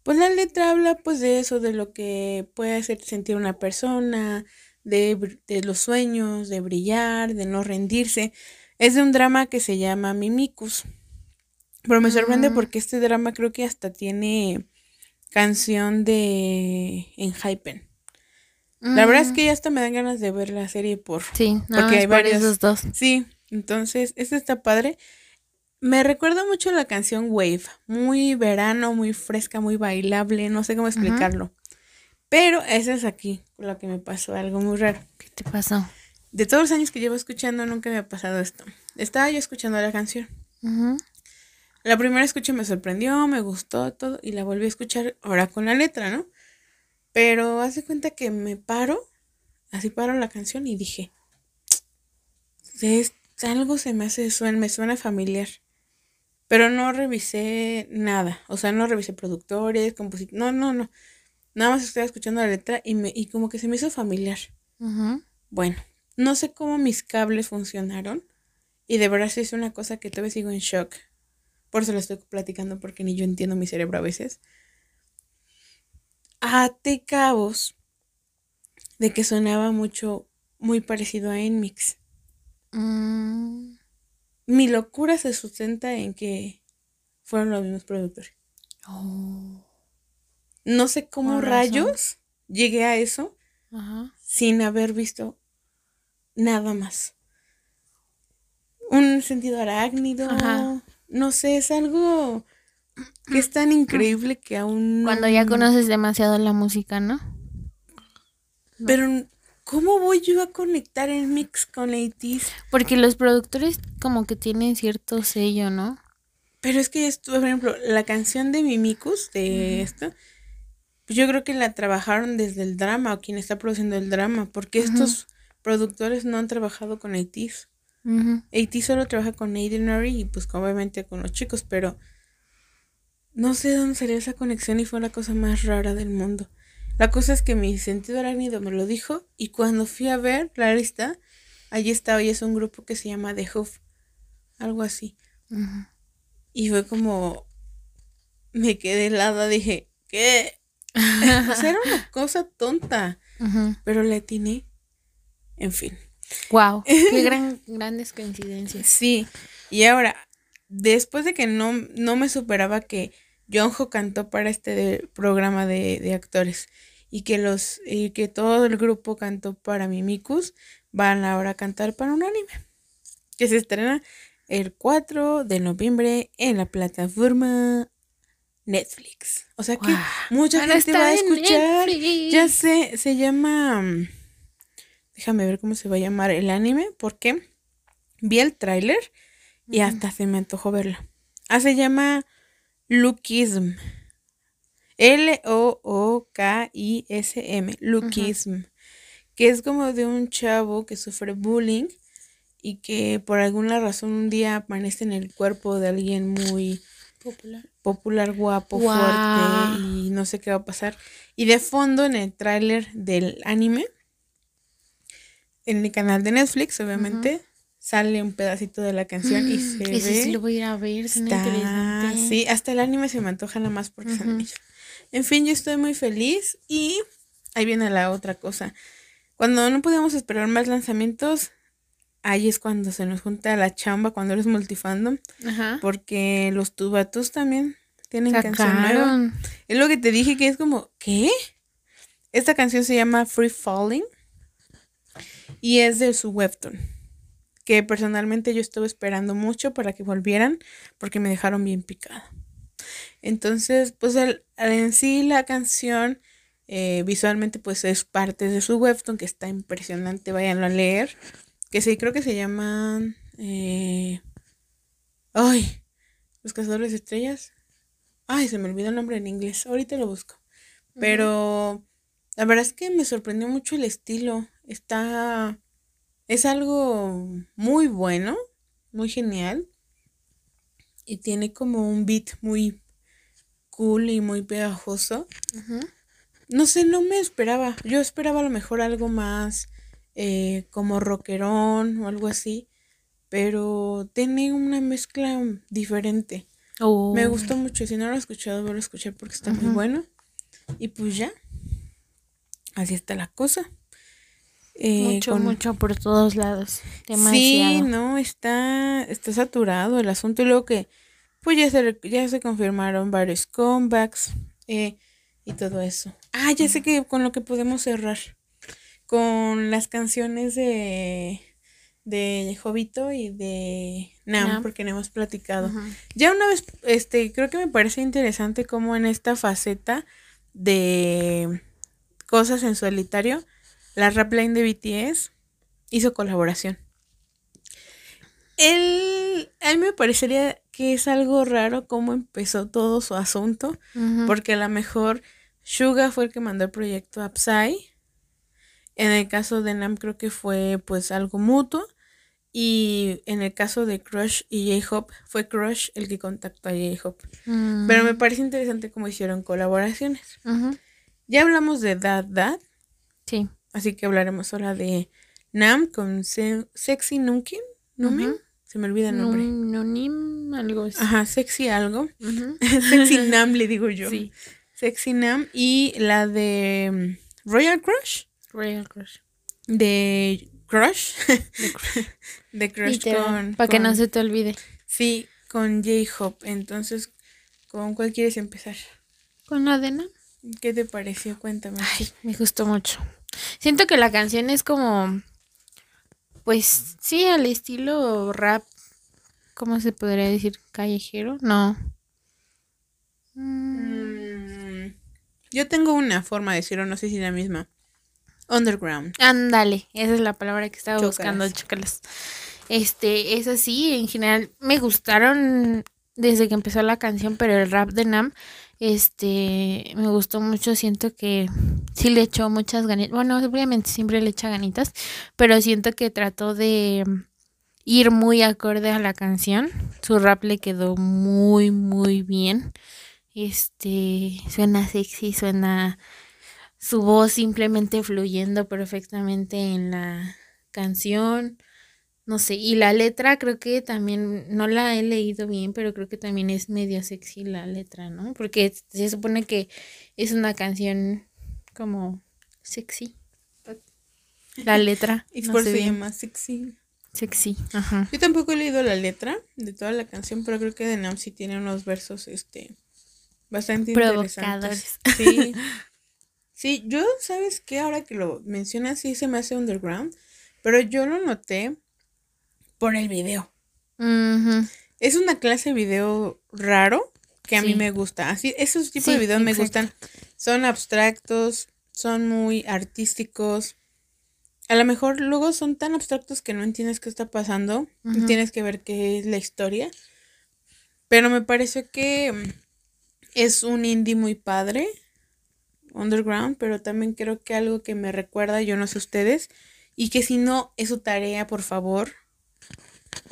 Pues la letra habla pues de eso, de lo que puede hacer sentir una persona, de, de los sueños, de brillar, de no rendirse. Es de un drama que se llama Mimicus. Pero me sorprende porque este drama creo que hasta tiene canción de Enhypen. La verdad es que ya hasta me dan ganas de ver la serie por Sí, nada porque hay por varias- esos dos. Sí, entonces, este está padre. Me recuerda mucho la canción Wave, muy verano, muy fresca, muy bailable, no sé cómo explicarlo. Pero esa es aquí lo que me pasó, algo muy raro. ¿Qué te pasó? De todos los años que llevo escuchando, nunca me ha pasado esto. Estaba yo escuchando la canción. La primera escucha me sorprendió, me gustó todo y la volví a escuchar ahora con la letra, ¿no? Pero hace cuenta que me paro, así paro la canción y dije, es, algo se me hace, suena, me suena familiar. Pero no revisé nada, o sea, no revisé productores, compositores, no, no, no. Nada más estaba escuchando la letra y, me, y como que se me hizo familiar. Bueno, no sé cómo mis cables funcionaron y de verdad es una cosa que todavía sigo en shock. Por eso lo estoy platicando porque ni yo entiendo mi cerebro a veces. Ate cabos de que sonaba mucho, muy parecido a Enmix. Mm. Mi locura se sustenta en que fueron los mismos productores. Oh. No sé cómo rayos llegué a eso sin haber visto nada más. Un sentido arácnido. No sé, es algo que es tan increíble que aún... Cuando ya conoces demasiado la música, ¿no? Pero ¿Cómo voy yo a conectar el mix con ATs? Porque los productores como que tienen cierto sello, ¿no? Pero es que esto, por ejemplo, la canción de Mimicus, de esto, pues yo creo que la trabajaron desde el drama, o quien está produciendo el drama, porque estos productores no han trabajado con ATs. AT solo trabaja con Aidenary y pues obviamente con los chicos, pero no sé dónde salió esa conexión y fue la cosa más rara del mundo. La cosa es que mi sentido arácnido me lo dijo y cuando fui a ver la lista, allí estaba y es un grupo que se llama The Hoof, algo así. Y fue como, me quedé helada, dije, ¿qué? sea, era una cosa tonta, pero le atiné. En fin. Wow, qué gran, grandes coincidencias. Sí, y ahora, después de que no, no me superaba que Jonjo cantó para este programa de, actores y que los y que todo el grupo cantó para Mimikus, van ahora a cantar para un anime que se estrena el 4 de noviembre en la plataforma Netflix. O sea que mucha gente va a escuchar. Ya sé, se llama déjame ver cómo se va a llamar el anime porque vi el tráiler y hasta se me antojó verlo. Ah, se llama Lookism. L-O-O-K-I-S-M. Lookism. Que es como de un chavo que sufre bullying y que por alguna razón un día amanece en el cuerpo de alguien muy popular, popular guapo, fuerte y no sé qué va a pasar. Y de fondo en el tráiler del anime, en el canal de Netflix, obviamente, sale un pedacito de la canción y se ve. sí lo voy a ir a ver, Sí, hasta el anime se me antoja nada más porque En fin, yo estoy muy feliz y ahí viene la otra cosa. Cuando no podíamos esperar más lanzamientos, ahí es cuando se nos junta la chamba cuando eres multifandom. Ajá. Porque los tubatos también tienen canción nueva. Es lo que te dije que es como, ¿qué? Esta canción se llama Free Falling y es de su webtoon que personalmente yo estuve esperando mucho para que volvieran porque me dejaron bien picada. Entonces, pues en sí la canción eh, visualmente pues es parte de su webtoon que está impresionante, váyanlo a leer. Que sí, creo que se llaman... Eh, ay, los cazadores de estrellas. Ay, se me olvidó el nombre en inglés, ahorita lo busco. Pero la verdad es que me sorprendió mucho el estilo. Está es algo muy bueno, muy genial. Y tiene como un beat muy cool y muy pegajoso. No sé, no me esperaba. Yo esperaba a lo mejor algo más eh, como rockerón o algo así. Pero tiene una mezcla diferente. Me oh. gustó mucho. Si no lo he escuchado, voy a escuchar porque está muy bueno. Y pues ya. Así está la cosa. Eh, mucho, mucho por todos lados. Sí, no, está, está saturado el asunto. Y luego que, pues ya se, ya se confirmaron varios comebacks eh, y todo eso. Ah, ya sé que con lo que podemos cerrar. Con las canciones de de Jovito y de Nam, Nam. porque no hemos platicado. Ya una vez, este, creo que me parece interesante cómo en esta faceta de cosas en solitario, la rap line de BTS hizo colaboración. Él, a mí me parecería que es algo raro cómo empezó todo su asunto, porque a lo mejor Suga fue el que mandó el proyecto a Psy. En el caso de Nam creo que fue pues algo mutuo. Y en el caso de Crush y J-Hope, fue Crush el que contactó a J-Hope. Mm. Pero me parece interesante cómo hicieron colaboraciones. Ya hablamos de Dad Dad, Sí. Así que hablaremos ahora de Nam con Se- Sexy Nunkin. Numin. Se me olvida el nombre. Nonim, algo así. Ajá, Sexy algo. Ujú. Sexy Nam le digo yo. Sí. Sexy Nam y la de mm, Royal Crush. Royal Crush. De Crush. de Crush con. Para que no se te olvide. Sí, con J-Hope. Entonces, ¿con cuál quieres empezar? Con la de Nam. ¿Qué te pareció? Cuéntame. Ay, me gustó mucho. Siento que la canción es como, pues sí, al estilo rap, ¿cómo se podría decir? Callejero, no. Mm, yo tengo una forma de decirlo, no sé si la misma. Underground. Ándale, esa es la palabra que estaba buscando, chócalas. Este, es así, en general me gustaron desde que empezó la canción, pero el rap de Nam, este, me gustó mucho, siento que sí le echó muchas ganitas, bueno, obviamente siempre le echa ganitas, pero siento que trató de ir muy acorde a la canción, su rap le quedó muy, muy bien, este, suena sexy, suena su voz simplemente fluyendo perfectamente en la canción. No sé, y la letra creo que también, no la he leído bien, pero creo que también es medio sexy la letra, ¿no? Porque se supone que es una canción como sexy. La letra. Y no por se bien. llama Sexy. Sexy. Ajá. Yo tampoco he leído la letra de toda la canción, pero creo que de sí tiene unos versos, este, bastante Provocadores. interesantes. Sí. Sí, yo, ¿sabes qué? Ahora que lo mencionas, sí se me hace underground, pero yo lo noté por el video. Es una clase de video raro que a mí me gusta. Así, esos tipos Sí, de videos me gustan. Son abstractos, son muy artísticos. A lo mejor luego son tan abstractos que no entiendes qué está pasando. Tienes que ver qué es la historia. Pero me pareció que es un indie muy padre. Underground, pero también creo que algo que me recuerda, yo no sé ustedes, y que si no es su tarea, por favor.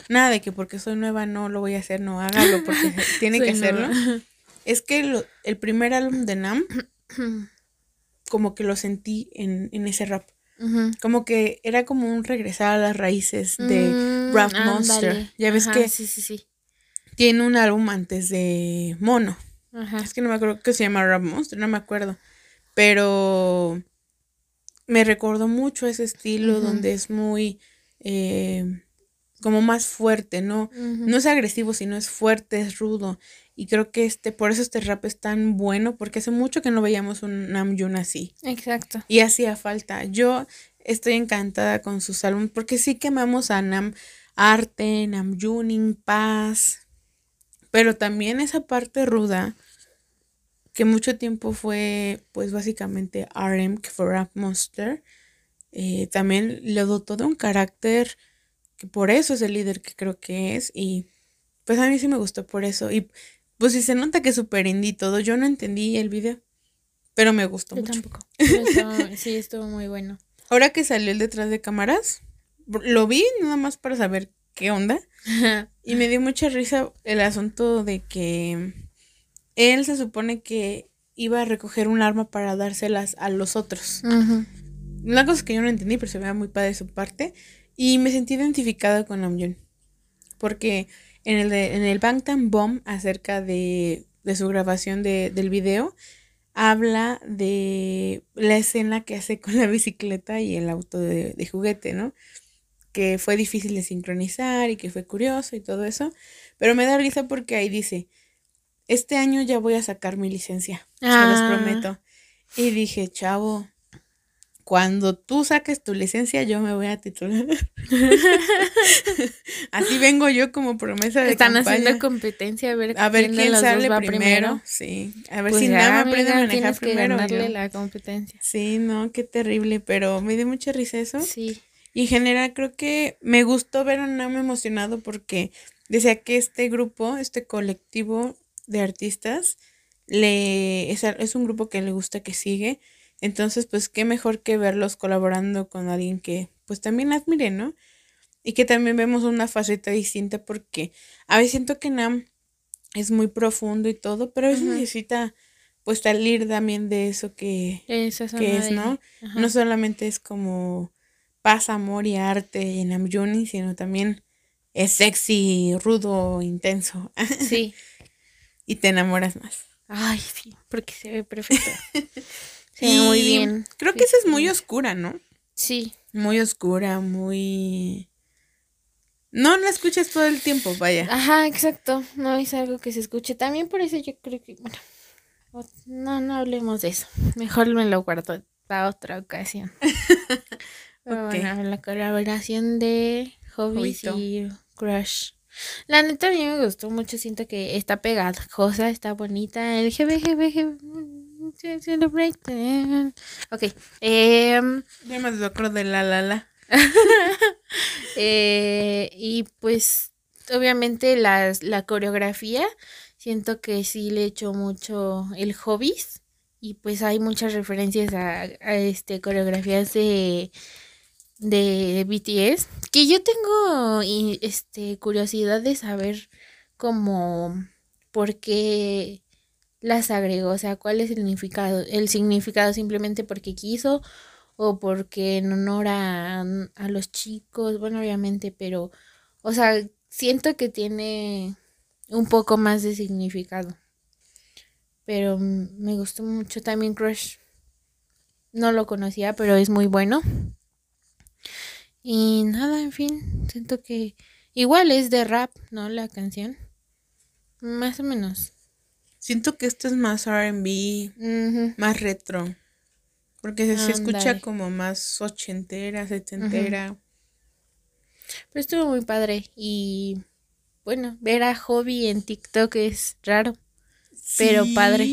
Nada de que porque soy nueva no lo voy a hacer, no hágalo porque tiene que nueva. hacerlo. Es que lo- el primer álbum de Nam, como que lo sentí en, en ese rap. Como que era como un regresar a las raíces de Mm, Rap. Monster. Ya ves Ajá, que Sí, sí, sí. tiene un álbum antes de Mono. Ajá. Es que no me acuerdo que se llama Rap Monster, no me acuerdo. Pero me recordó mucho ese estilo donde es muy eh, como más fuerte, ¿no? No es agresivo, sino es fuerte, es rudo. Y creo que este, por eso este rap es tan bueno, porque hace mucho que no veíamos un Namjoon así. Exacto. Y hacía falta. Yo estoy encantada con sus álbumes, porque sí quemamos a Nam Arte, Namjooning, Paz. Pero también esa parte ruda, que mucho tiempo fue, pues básicamente RM, que fue Rap Monster, eh, también le dotó de un carácter por eso es el líder que creo que es. Y pues a mí sí me gustó por eso. Y pues sí se nota que es súper indie todo. Yo no entendí el video, pero me gustó Yo mucho. tampoco. Estuvo- sí, estuvo muy bueno. Ahora que salió el detrás de cámaras, lo vi nada más para saber qué onda. Y me dio mucha risa el asunto de que él se supone que iba a recoger un arma para dárselas a los otros. Una cosa que yo no entendí, pero se veía muy padre su parte. Y me sentí identificada con Namjoon. Porque en el, de, en el Bangtan Bomb, acerca de, de su grabación de, del video, habla de la escena que hace con la bicicleta y el auto de, de juguete, ¿no? Que fue difícil de sincronizar y que fue curioso y todo eso. Pero me da risa porque ahí dice, este año ya voy a sacar mi licencia, se los Ah. prometo. Y dije, chavo, cuando tú saques tu licencia, yo me voy a titular. Así vengo yo como promesa de Están campaña. haciendo competencia a ver, A ver quién dos sale primero. Sí, a ver Pues si nada aprende a manejar que primero. ganarle yo. la competencia. Sí, no, qué terrible, pero me dio mucha risa eso. Sí. Y en general creo que me gustó ver a Nam emocionado porque decía que este grupo, este colectivo de artistas, le es un grupo que le gusta que sigue. Entonces, pues qué mejor que verlos colaborando con alguien que pues también admire, ¿no? Y que también vemos una faceta distinta porque a veces siento que Nam es muy profundo y todo, pero a veces necesita pues salir también de eso que, zona que es, ¿no? Ajá. No solamente es como paz, amor y arte en Namjoon, sino también es sexy, rudo, intenso. Sí. y te enamoras más. Ay, sí, porque se ve perfecto. Ve muy bien. Creo que esa es muy Sí. oscura, ¿no? Sí. Muy oscura, muy... No la escuchas todo el tiempo, vaya. Ajá, exacto. No es algo que se escuche. También por eso yo creo que, bueno, no, no hablemos de eso. Mejor me lo guardo para otra ocasión. Pero Ok. bueno, la colaboración de Hobbies y Crush. La neta a mí me gustó mucho. Siento que está pegajosa, está bonita. El GBGB. Ok. em, Yo me acuerdo de la la la. Eh, y pues obviamente las, la coreografía, siento que sí le echó mucho el hobbies y pues hay muchas referencias a, a, este coreografías de, de BTS que yo tengo este curiosidad de saber cómo por qué las agregó, o sea, cuál es el significado, el significado simplemente porque quiso o porque en honor a, a los chicos, bueno, obviamente, pero, o sea, siento que tiene un poco más de significado. Pero me gustó mucho también Crush. No lo conocía, pero es muy bueno. Y nada, en fin, siento que igual es de rap, ¿no? La canción. Más o menos. Siento que esto es más RB, más retro. Porque se, se escucha como más ochentera, setentera. Pero estuvo muy padre. Y bueno, ver a Hobby en TikTok es raro. Pero padre.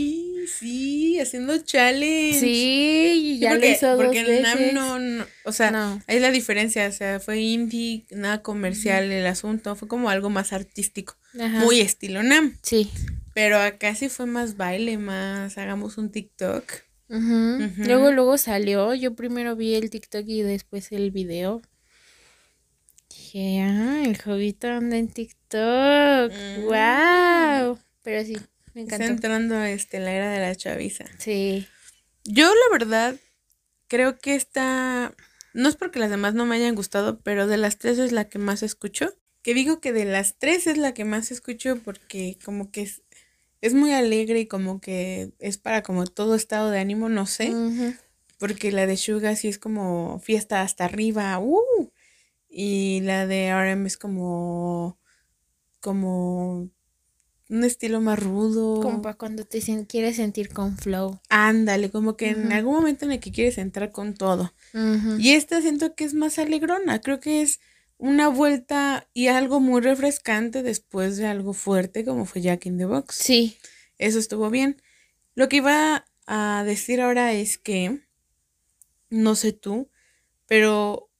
Sí, sí, haciendo challenge. Sí, Sí, ya porque, lo hizo dos porque veces. Nam no, no- o sea, No. es la diferencia, o sea, fue indie, nada comercial el asunto, fue como algo más artístico, Ajá. muy estilo Nam, Sí. pero acá sí fue más baile, más hagamos un TikTok. Luego, luego salió. Yo primero vi el TikTok y después el video. Dije, ah, el jovito anda en TikTok. Mm. ¡Wow! Pero sí, me Está encantó. entrando este la era de la chaviza. Sí. Yo la verdad creo que esta no es porque las demás no me hayan gustado, pero de las tres es la que más escucho. Que digo que de las tres es la que más escucho porque como que es, es muy alegre y como que es para como todo estado de ánimo, no sé. Porque la de Suga sí es como fiesta hasta arriba, ¡uh! Y la de RM es como como un estilo más rudo. Como para cuando te quieres sentir con flow. Ándale, como que en algún momento en el que quieres entrar con todo. Y esta siento que es más alegrona, creo que es una vuelta y algo muy refrescante después de algo fuerte como fue Jack in the Box. Sí. Eso estuvo bien. Lo que iba a decir ahora es que, no sé tú, pero,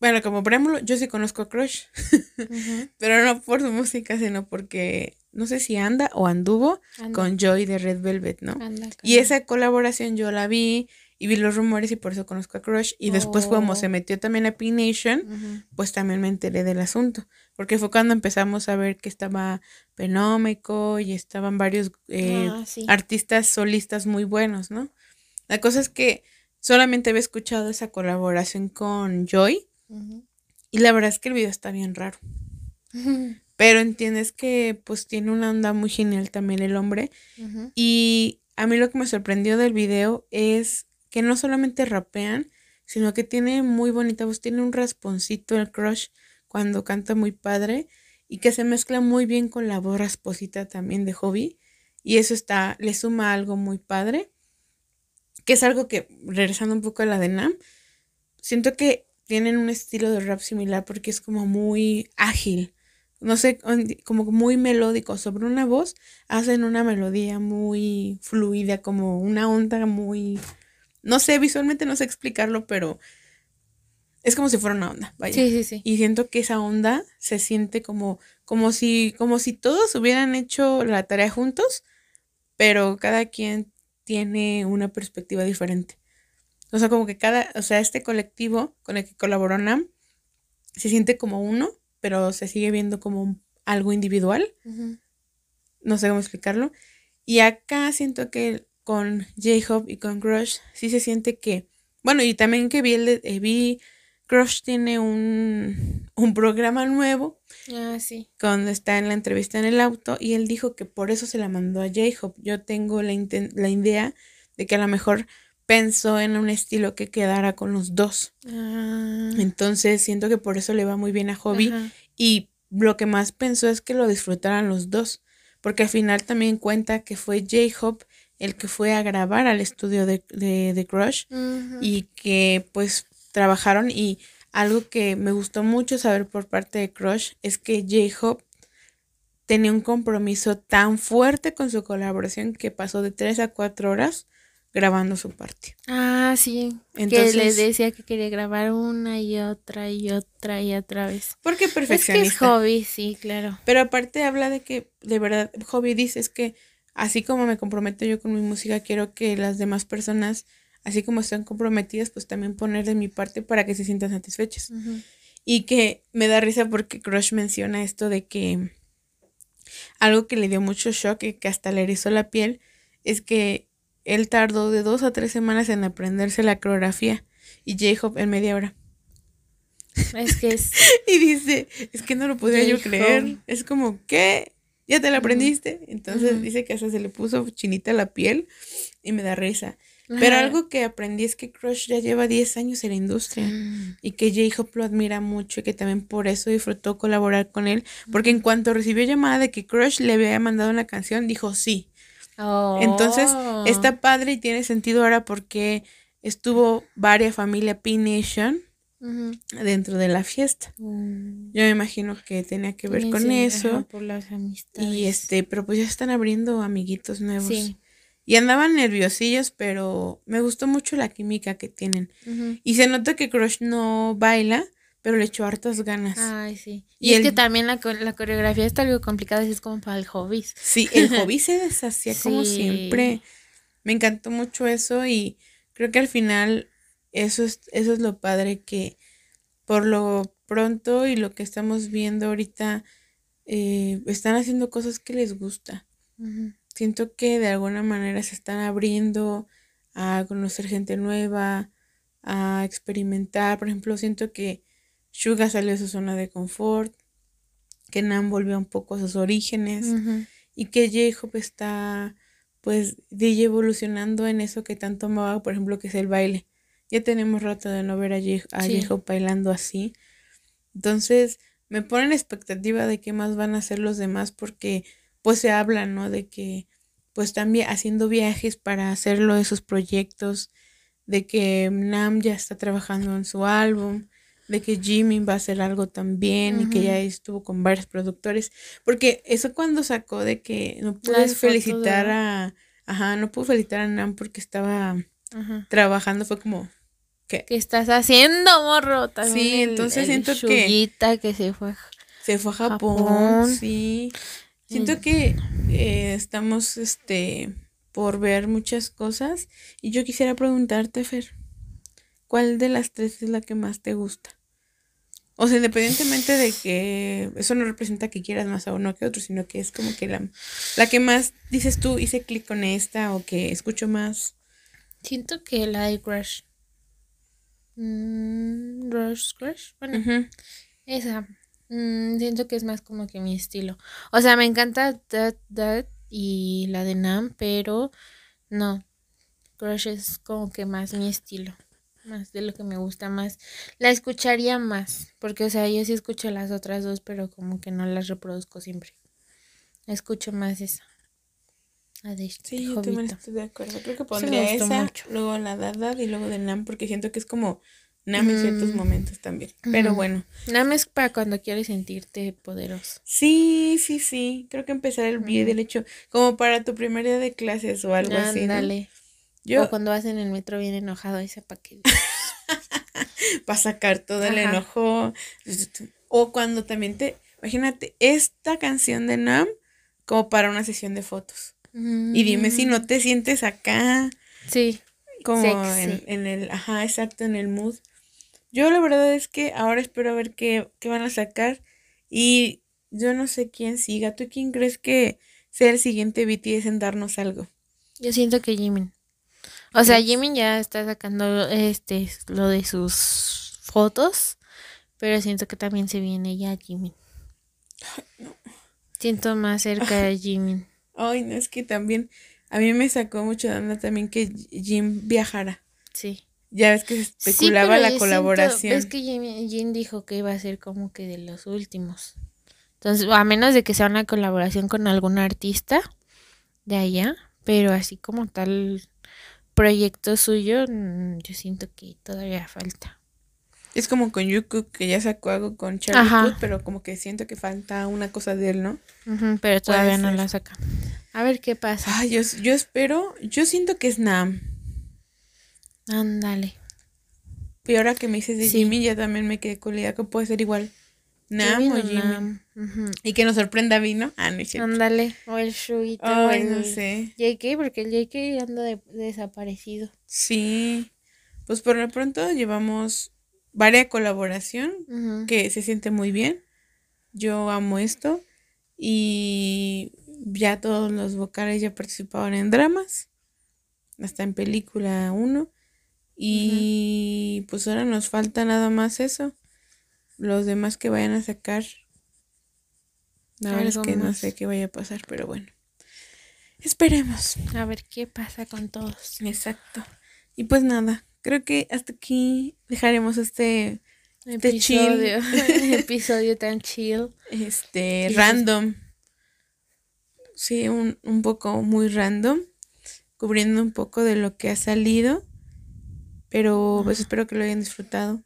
bueno, como preámbulo, yo sí conozco a Crush, pero no por su música, sino porque, no sé si anda o anduvo Anda, con Joy de Red Velvet, ¿no? anda, Y esa colaboración yo la vi y vi los rumores y por eso conozco a Crush. Y después como Oh. se metió también a P-Nation, pues también me enteré del asunto. Porque fue cuando empezamos a ver que estaba Penómico y estaban varios eh, Ah, sí. artistas solistas muy buenos, ¿no? La cosa es que solamente había escuchado esa colaboración con Joy y la verdad es que el video está bien raro. Pero entiendes que pues tiene una onda muy genial también el hombre. Y a mí lo que me sorprendió del video es que no solamente rapean, sino que tiene muy bonita voz, tiene un rasponcito el crush cuando canta muy padre y que se mezcla muy bien con la voz rasposita también de Hobby y eso está le suma algo muy padre que es algo que, regresando un poco a la de Nam, siento que tienen un estilo de rap similar porque es como muy ágil. No sé, como muy melódico. Sobre una voz hacen una melodía muy fluida, como una onda muy... No sé, visualmente no sé explicarlo, pero es como si fuera una onda, vaya. Sí, sí, sí. Y siento que esa onda se siente como, como si, como si todos hubieran hecho la tarea juntos, pero cada quien tiene una perspectiva diferente. O sea, como que cada, o sea, este colectivo con el que colaboró Nam se siente como uno, pero se sigue viendo como algo individual. No sé cómo explicarlo. Y acá siento que con J-Hop y con Crush sí se siente que, bueno, y también que vi, el eh, vi Crush tiene un, un programa nuevo. Ah, sí. Cuando está en la entrevista en el auto y él dijo que por eso se la mandó a J-Hop. Yo tengo la, la idea de que a lo mejor pensó en un estilo que quedara con los dos. Ah. Entonces siento que por eso le va muy bien a Hobby. Y lo que más pensó es que lo disfrutaran los dos. Porque al final también cuenta que fue J-Hop el que fue a grabar al estudio de, de, Crush y que pues trabajaron y algo que me gustó mucho saber por parte de Crush es que J-Hop tenía un compromiso tan fuerte con su colaboración que pasó de tres a cuatro horas grabando su parte. Ah, sí. Entonces, que le decía que quería grabar una y otra y otra y otra vez. Porque perfeccionista. Es que es hobby, sí, claro. Pero aparte habla de que, de verdad, hobby dice es que así como me comprometo yo con mi música, quiero que las demás personas, así como están comprometidas, pues también poner de mi parte para que se sientan satisfechas. Y que me da risa porque Crush menciona esto de que algo que le dio mucho shock y que hasta le erizó la piel es que él tardó de dos a tres semanas en aprenderse la coreografía y J-Hop en media hora. Es que es. y dice, es que no lo podía yo creer. Es como, ¿qué? ¿Ya te la aprendiste? Entonces dice que hasta se le puso chinita la piel y me da risa. Pero algo que aprendí es que Crush ya lleva 10 años en la industria y que J-Hop lo admira mucho y que también por eso disfrutó colaborar con él. Porque en cuanto recibió llamada de que Crush le había mandado una canción, dijo sí. Entonces, oh. está padre y tiene sentido ahora porque estuvo varias familia P-Nation dentro de la fiesta. Mm. Yo me imagino que tenía que ver con eso. por las y este, pero pues ya están abriendo amiguitos nuevos. Y andaban nerviosillos, pero me gustó mucho la química que tienen. Y se nota que Crush no baila, pero le echó hartas ganas. Ay, sí. Y, es que también la, la, coreografía está algo complicada, es como para el hobby. Sí, el hobby se deshacía como siempre. Me encantó mucho eso y creo que al final eso es, eso es lo padre que por lo pronto y lo que estamos viendo ahorita eh, están haciendo cosas que les gusta. Siento que de alguna manera se están abriendo a conocer gente nueva, a experimentar. Por ejemplo, siento que Suga salió de su zona de confort, que Nam volvió un poco a sus orígenes y que J-Hope está pues DJ evolucionando en eso que tanto amaba, por ejemplo, que es el baile. Ya tenemos rato de no ver a J-Hope bailando así. Entonces, me ponen la expectativa de qué más van a hacer los demás porque pues se habla, ¿no? De que pues también haciendo viajes para hacerlo de sus proyectos, de que Nam ya está trabajando en su álbum, de que Jimmy va a hacer algo también y que ya estuvo con varios productores, porque eso cuando sacó de que no puedes felicitar a, ajá, no puedo felicitar a Nam porque estaba trabajando, fue como, ¿qué? ¿Qué estás haciendo, morro? También sí, entonces siento que... que se fue, se fue a Japón, sí. Siento que eh, estamos, este, por ver muchas cosas y yo quisiera preguntarte, Fer, ¿cuál de las tres es la que más te gusta? O sea, independientemente de que eso no representa que quieras más a uno que a otro, sino que es como que la, la que más dices tú, hice clic con esta o que escucho más. Siento que la de Crush. Mm, Rush Crush. Bueno, esa. Mm, siento que es más como que mi estilo. O sea, me encanta That That y la de Nam, pero no. Crush es como que más mi estilo más de lo que me gusta más. La escucharía más, porque o sea, yo sí escucho las otras dos, pero como que no las reproduzco siempre. Escucho más esa. La de Sí, yo también estoy de acuerdo. Creo que pondría esa, mucho. luego la Dad y luego de Nam, porque siento que es como Nam en ciertos Mm. momentos también. Pero bueno. Nada más para cuando quieres sentirte poderoso. Sí, sí, sí. Creo que empezar el día Ujú. del hecho, como para tu primer día de clases o algo así. ¿no? Yo, O cuando vas en el metro bien enojado, ese pa' que... para sacar todo el enojo. O cuando también te. Imagínate, esta canción de Nam como para una sesión de fotos. Y dime si no te sientes acá, Mm, Sí. como en el. Ajá, exacto, en el mood. Yo la verdad es que ahora espero ver qué, qué van a sacar. Y yo no sé quién siga. ¿Tú quién crees que sea el siguiente BTS en darnos algo? Yo siento que Jimin. O sea. Jimin ya está sacando este lo de sus fotos, pero siento que también se viene ya Jimin. Siento más cerca de Jimin. Ay, no, es que también a mí me sacó mucho de onda también que Jim viajara. Sí. Ya ves que se especulaba la siento- colaboración. Es que Jim, Jin dijo que iba a ser como que de los últimos. Entonces, a menos de que sea una colaboración con algún artista de allá, pero así como tal proyecto suyo, mm, yo siento que todavía falta. Es como con Yuku, que ya sacó algo con Charlie. Puth, pero como que siento que falta una cosa de él, ¿no? Pero todavía no la saca. A ver qué pasa. Ay, yo, yo espero, yo siento que es Nam. Ándale. Y ahora que me dices de Sí. Jimmy, ya también me quedé con la idea que puede ser igual. Nam o o Jimmy. Nam. Y que nos sorprenda Vino. Ah, no es cierto. Ándale. O el Shuito. o Ay, no el sé. JK, porque el JK anda de- desaparecido. Sí. Pues por lo pronto llevamos varias colaboración que se siente muy bien. Yo amo esto. Y ya todos los vocales ya participaban en dramas. Hasta en película 1. Y pues ahora nos falta nada más eso. Los demás que vayan a sacar. La verdad es que no sé qué vaya a pasar, pero bueno. Esperemos. A ver qué pasa con todos. Exacto. Y pues nada, creo que hasta aquí dejaremos este Este chill. Episodio. episodio tan chill. este random. Sí, un, un poco muy random. Cubriendo un poco de lo que ha salido. Pero pues espero que lo hayan disfrutado.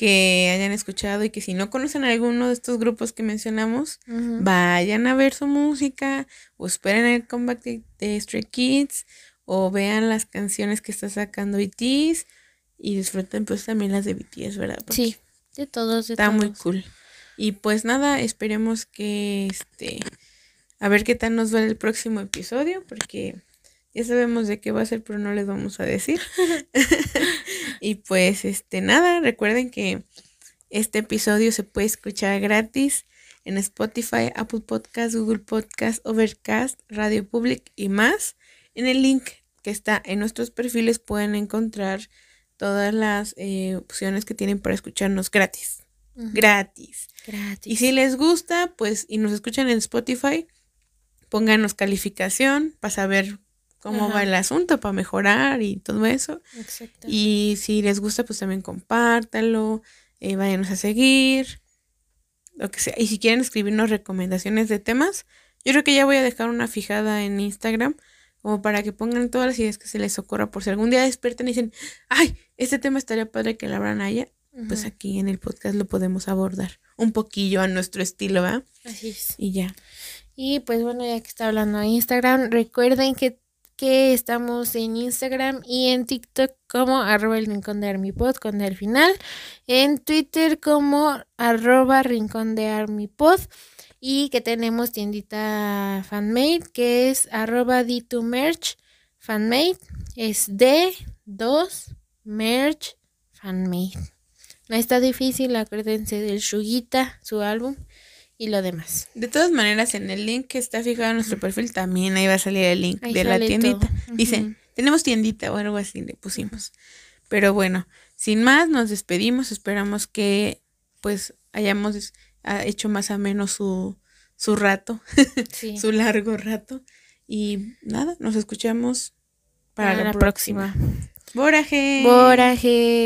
Que hayan escuchado y que si no conocen a alguno de estos grupos que mencionamos, vayan a ver su música o esperen el comeback de, de Stray Kids o vean las canciones que está sacando BTS y disfruten pues también las de BTS, ¿verdad? Porque Sí, de todos, de Está muy cool. Y pues nada, esperemos que este a ver qué tal nos va el próximo episodio porque ya sabemos de qué va a ser, pero no les vamos a decir. y pues este nada, recuerden que este episodio se puede escuchar gratis en Spotify, Apple Podcast, Google Podcast, Overcast, Radio Public y más. En el link que está en nuestros perfiles pueden encontrar todas las eh, opciones que tienen para escucharnos gratis. Gratis. Gratis. Y si les gusta, pues, y nos escuchan en Spotify, pónganos calificación para saber cómo Ajá. va el asunto, para mejorar y todo eso. Exacto. Y si les gusta, pues también compártanlo, eh, váyanos a seguir, lo que sea. Y si quieren escribirnos recomendaciones de temas, yo creo que ya voy a dejar una fijada en Instagram, como para que pongan todas las ideas que se les ocurra, por si algún día despiertan y dicen, ay, este tema estaría padre que la abran allá, pues aquí en el podcast lo podemos abordar un poquillo a nuestro estilo, ¿va? Así es. Y ya. Y pues bueno, ya que está hablando de Instagram, recuerden que, que estamos en Instagram y en TikTok como arroba el rincón de Armipod con al final, en Twitter como arroba rincón de Armipod y que tenemos tiendita fanmade que es arroba D2merch fanmade, es D2 merch fanmade. No está difícil, acuérdense del Shugita, su álbum y lo demás. De todas maneras, en el link que está fijado en nuestro perfil, también ahí va a salir el link Ahí de la tiendita. todo. Dice, tenemos tiendita o algo así le pusimos. Pero bueno, sin más, nos despedimos. Esperamos que pues hayamos hecho más ameno su, su rato, Sí. su largo rato. Y nada, nos escuchamos para, la, próxima. Boraje. Boraje.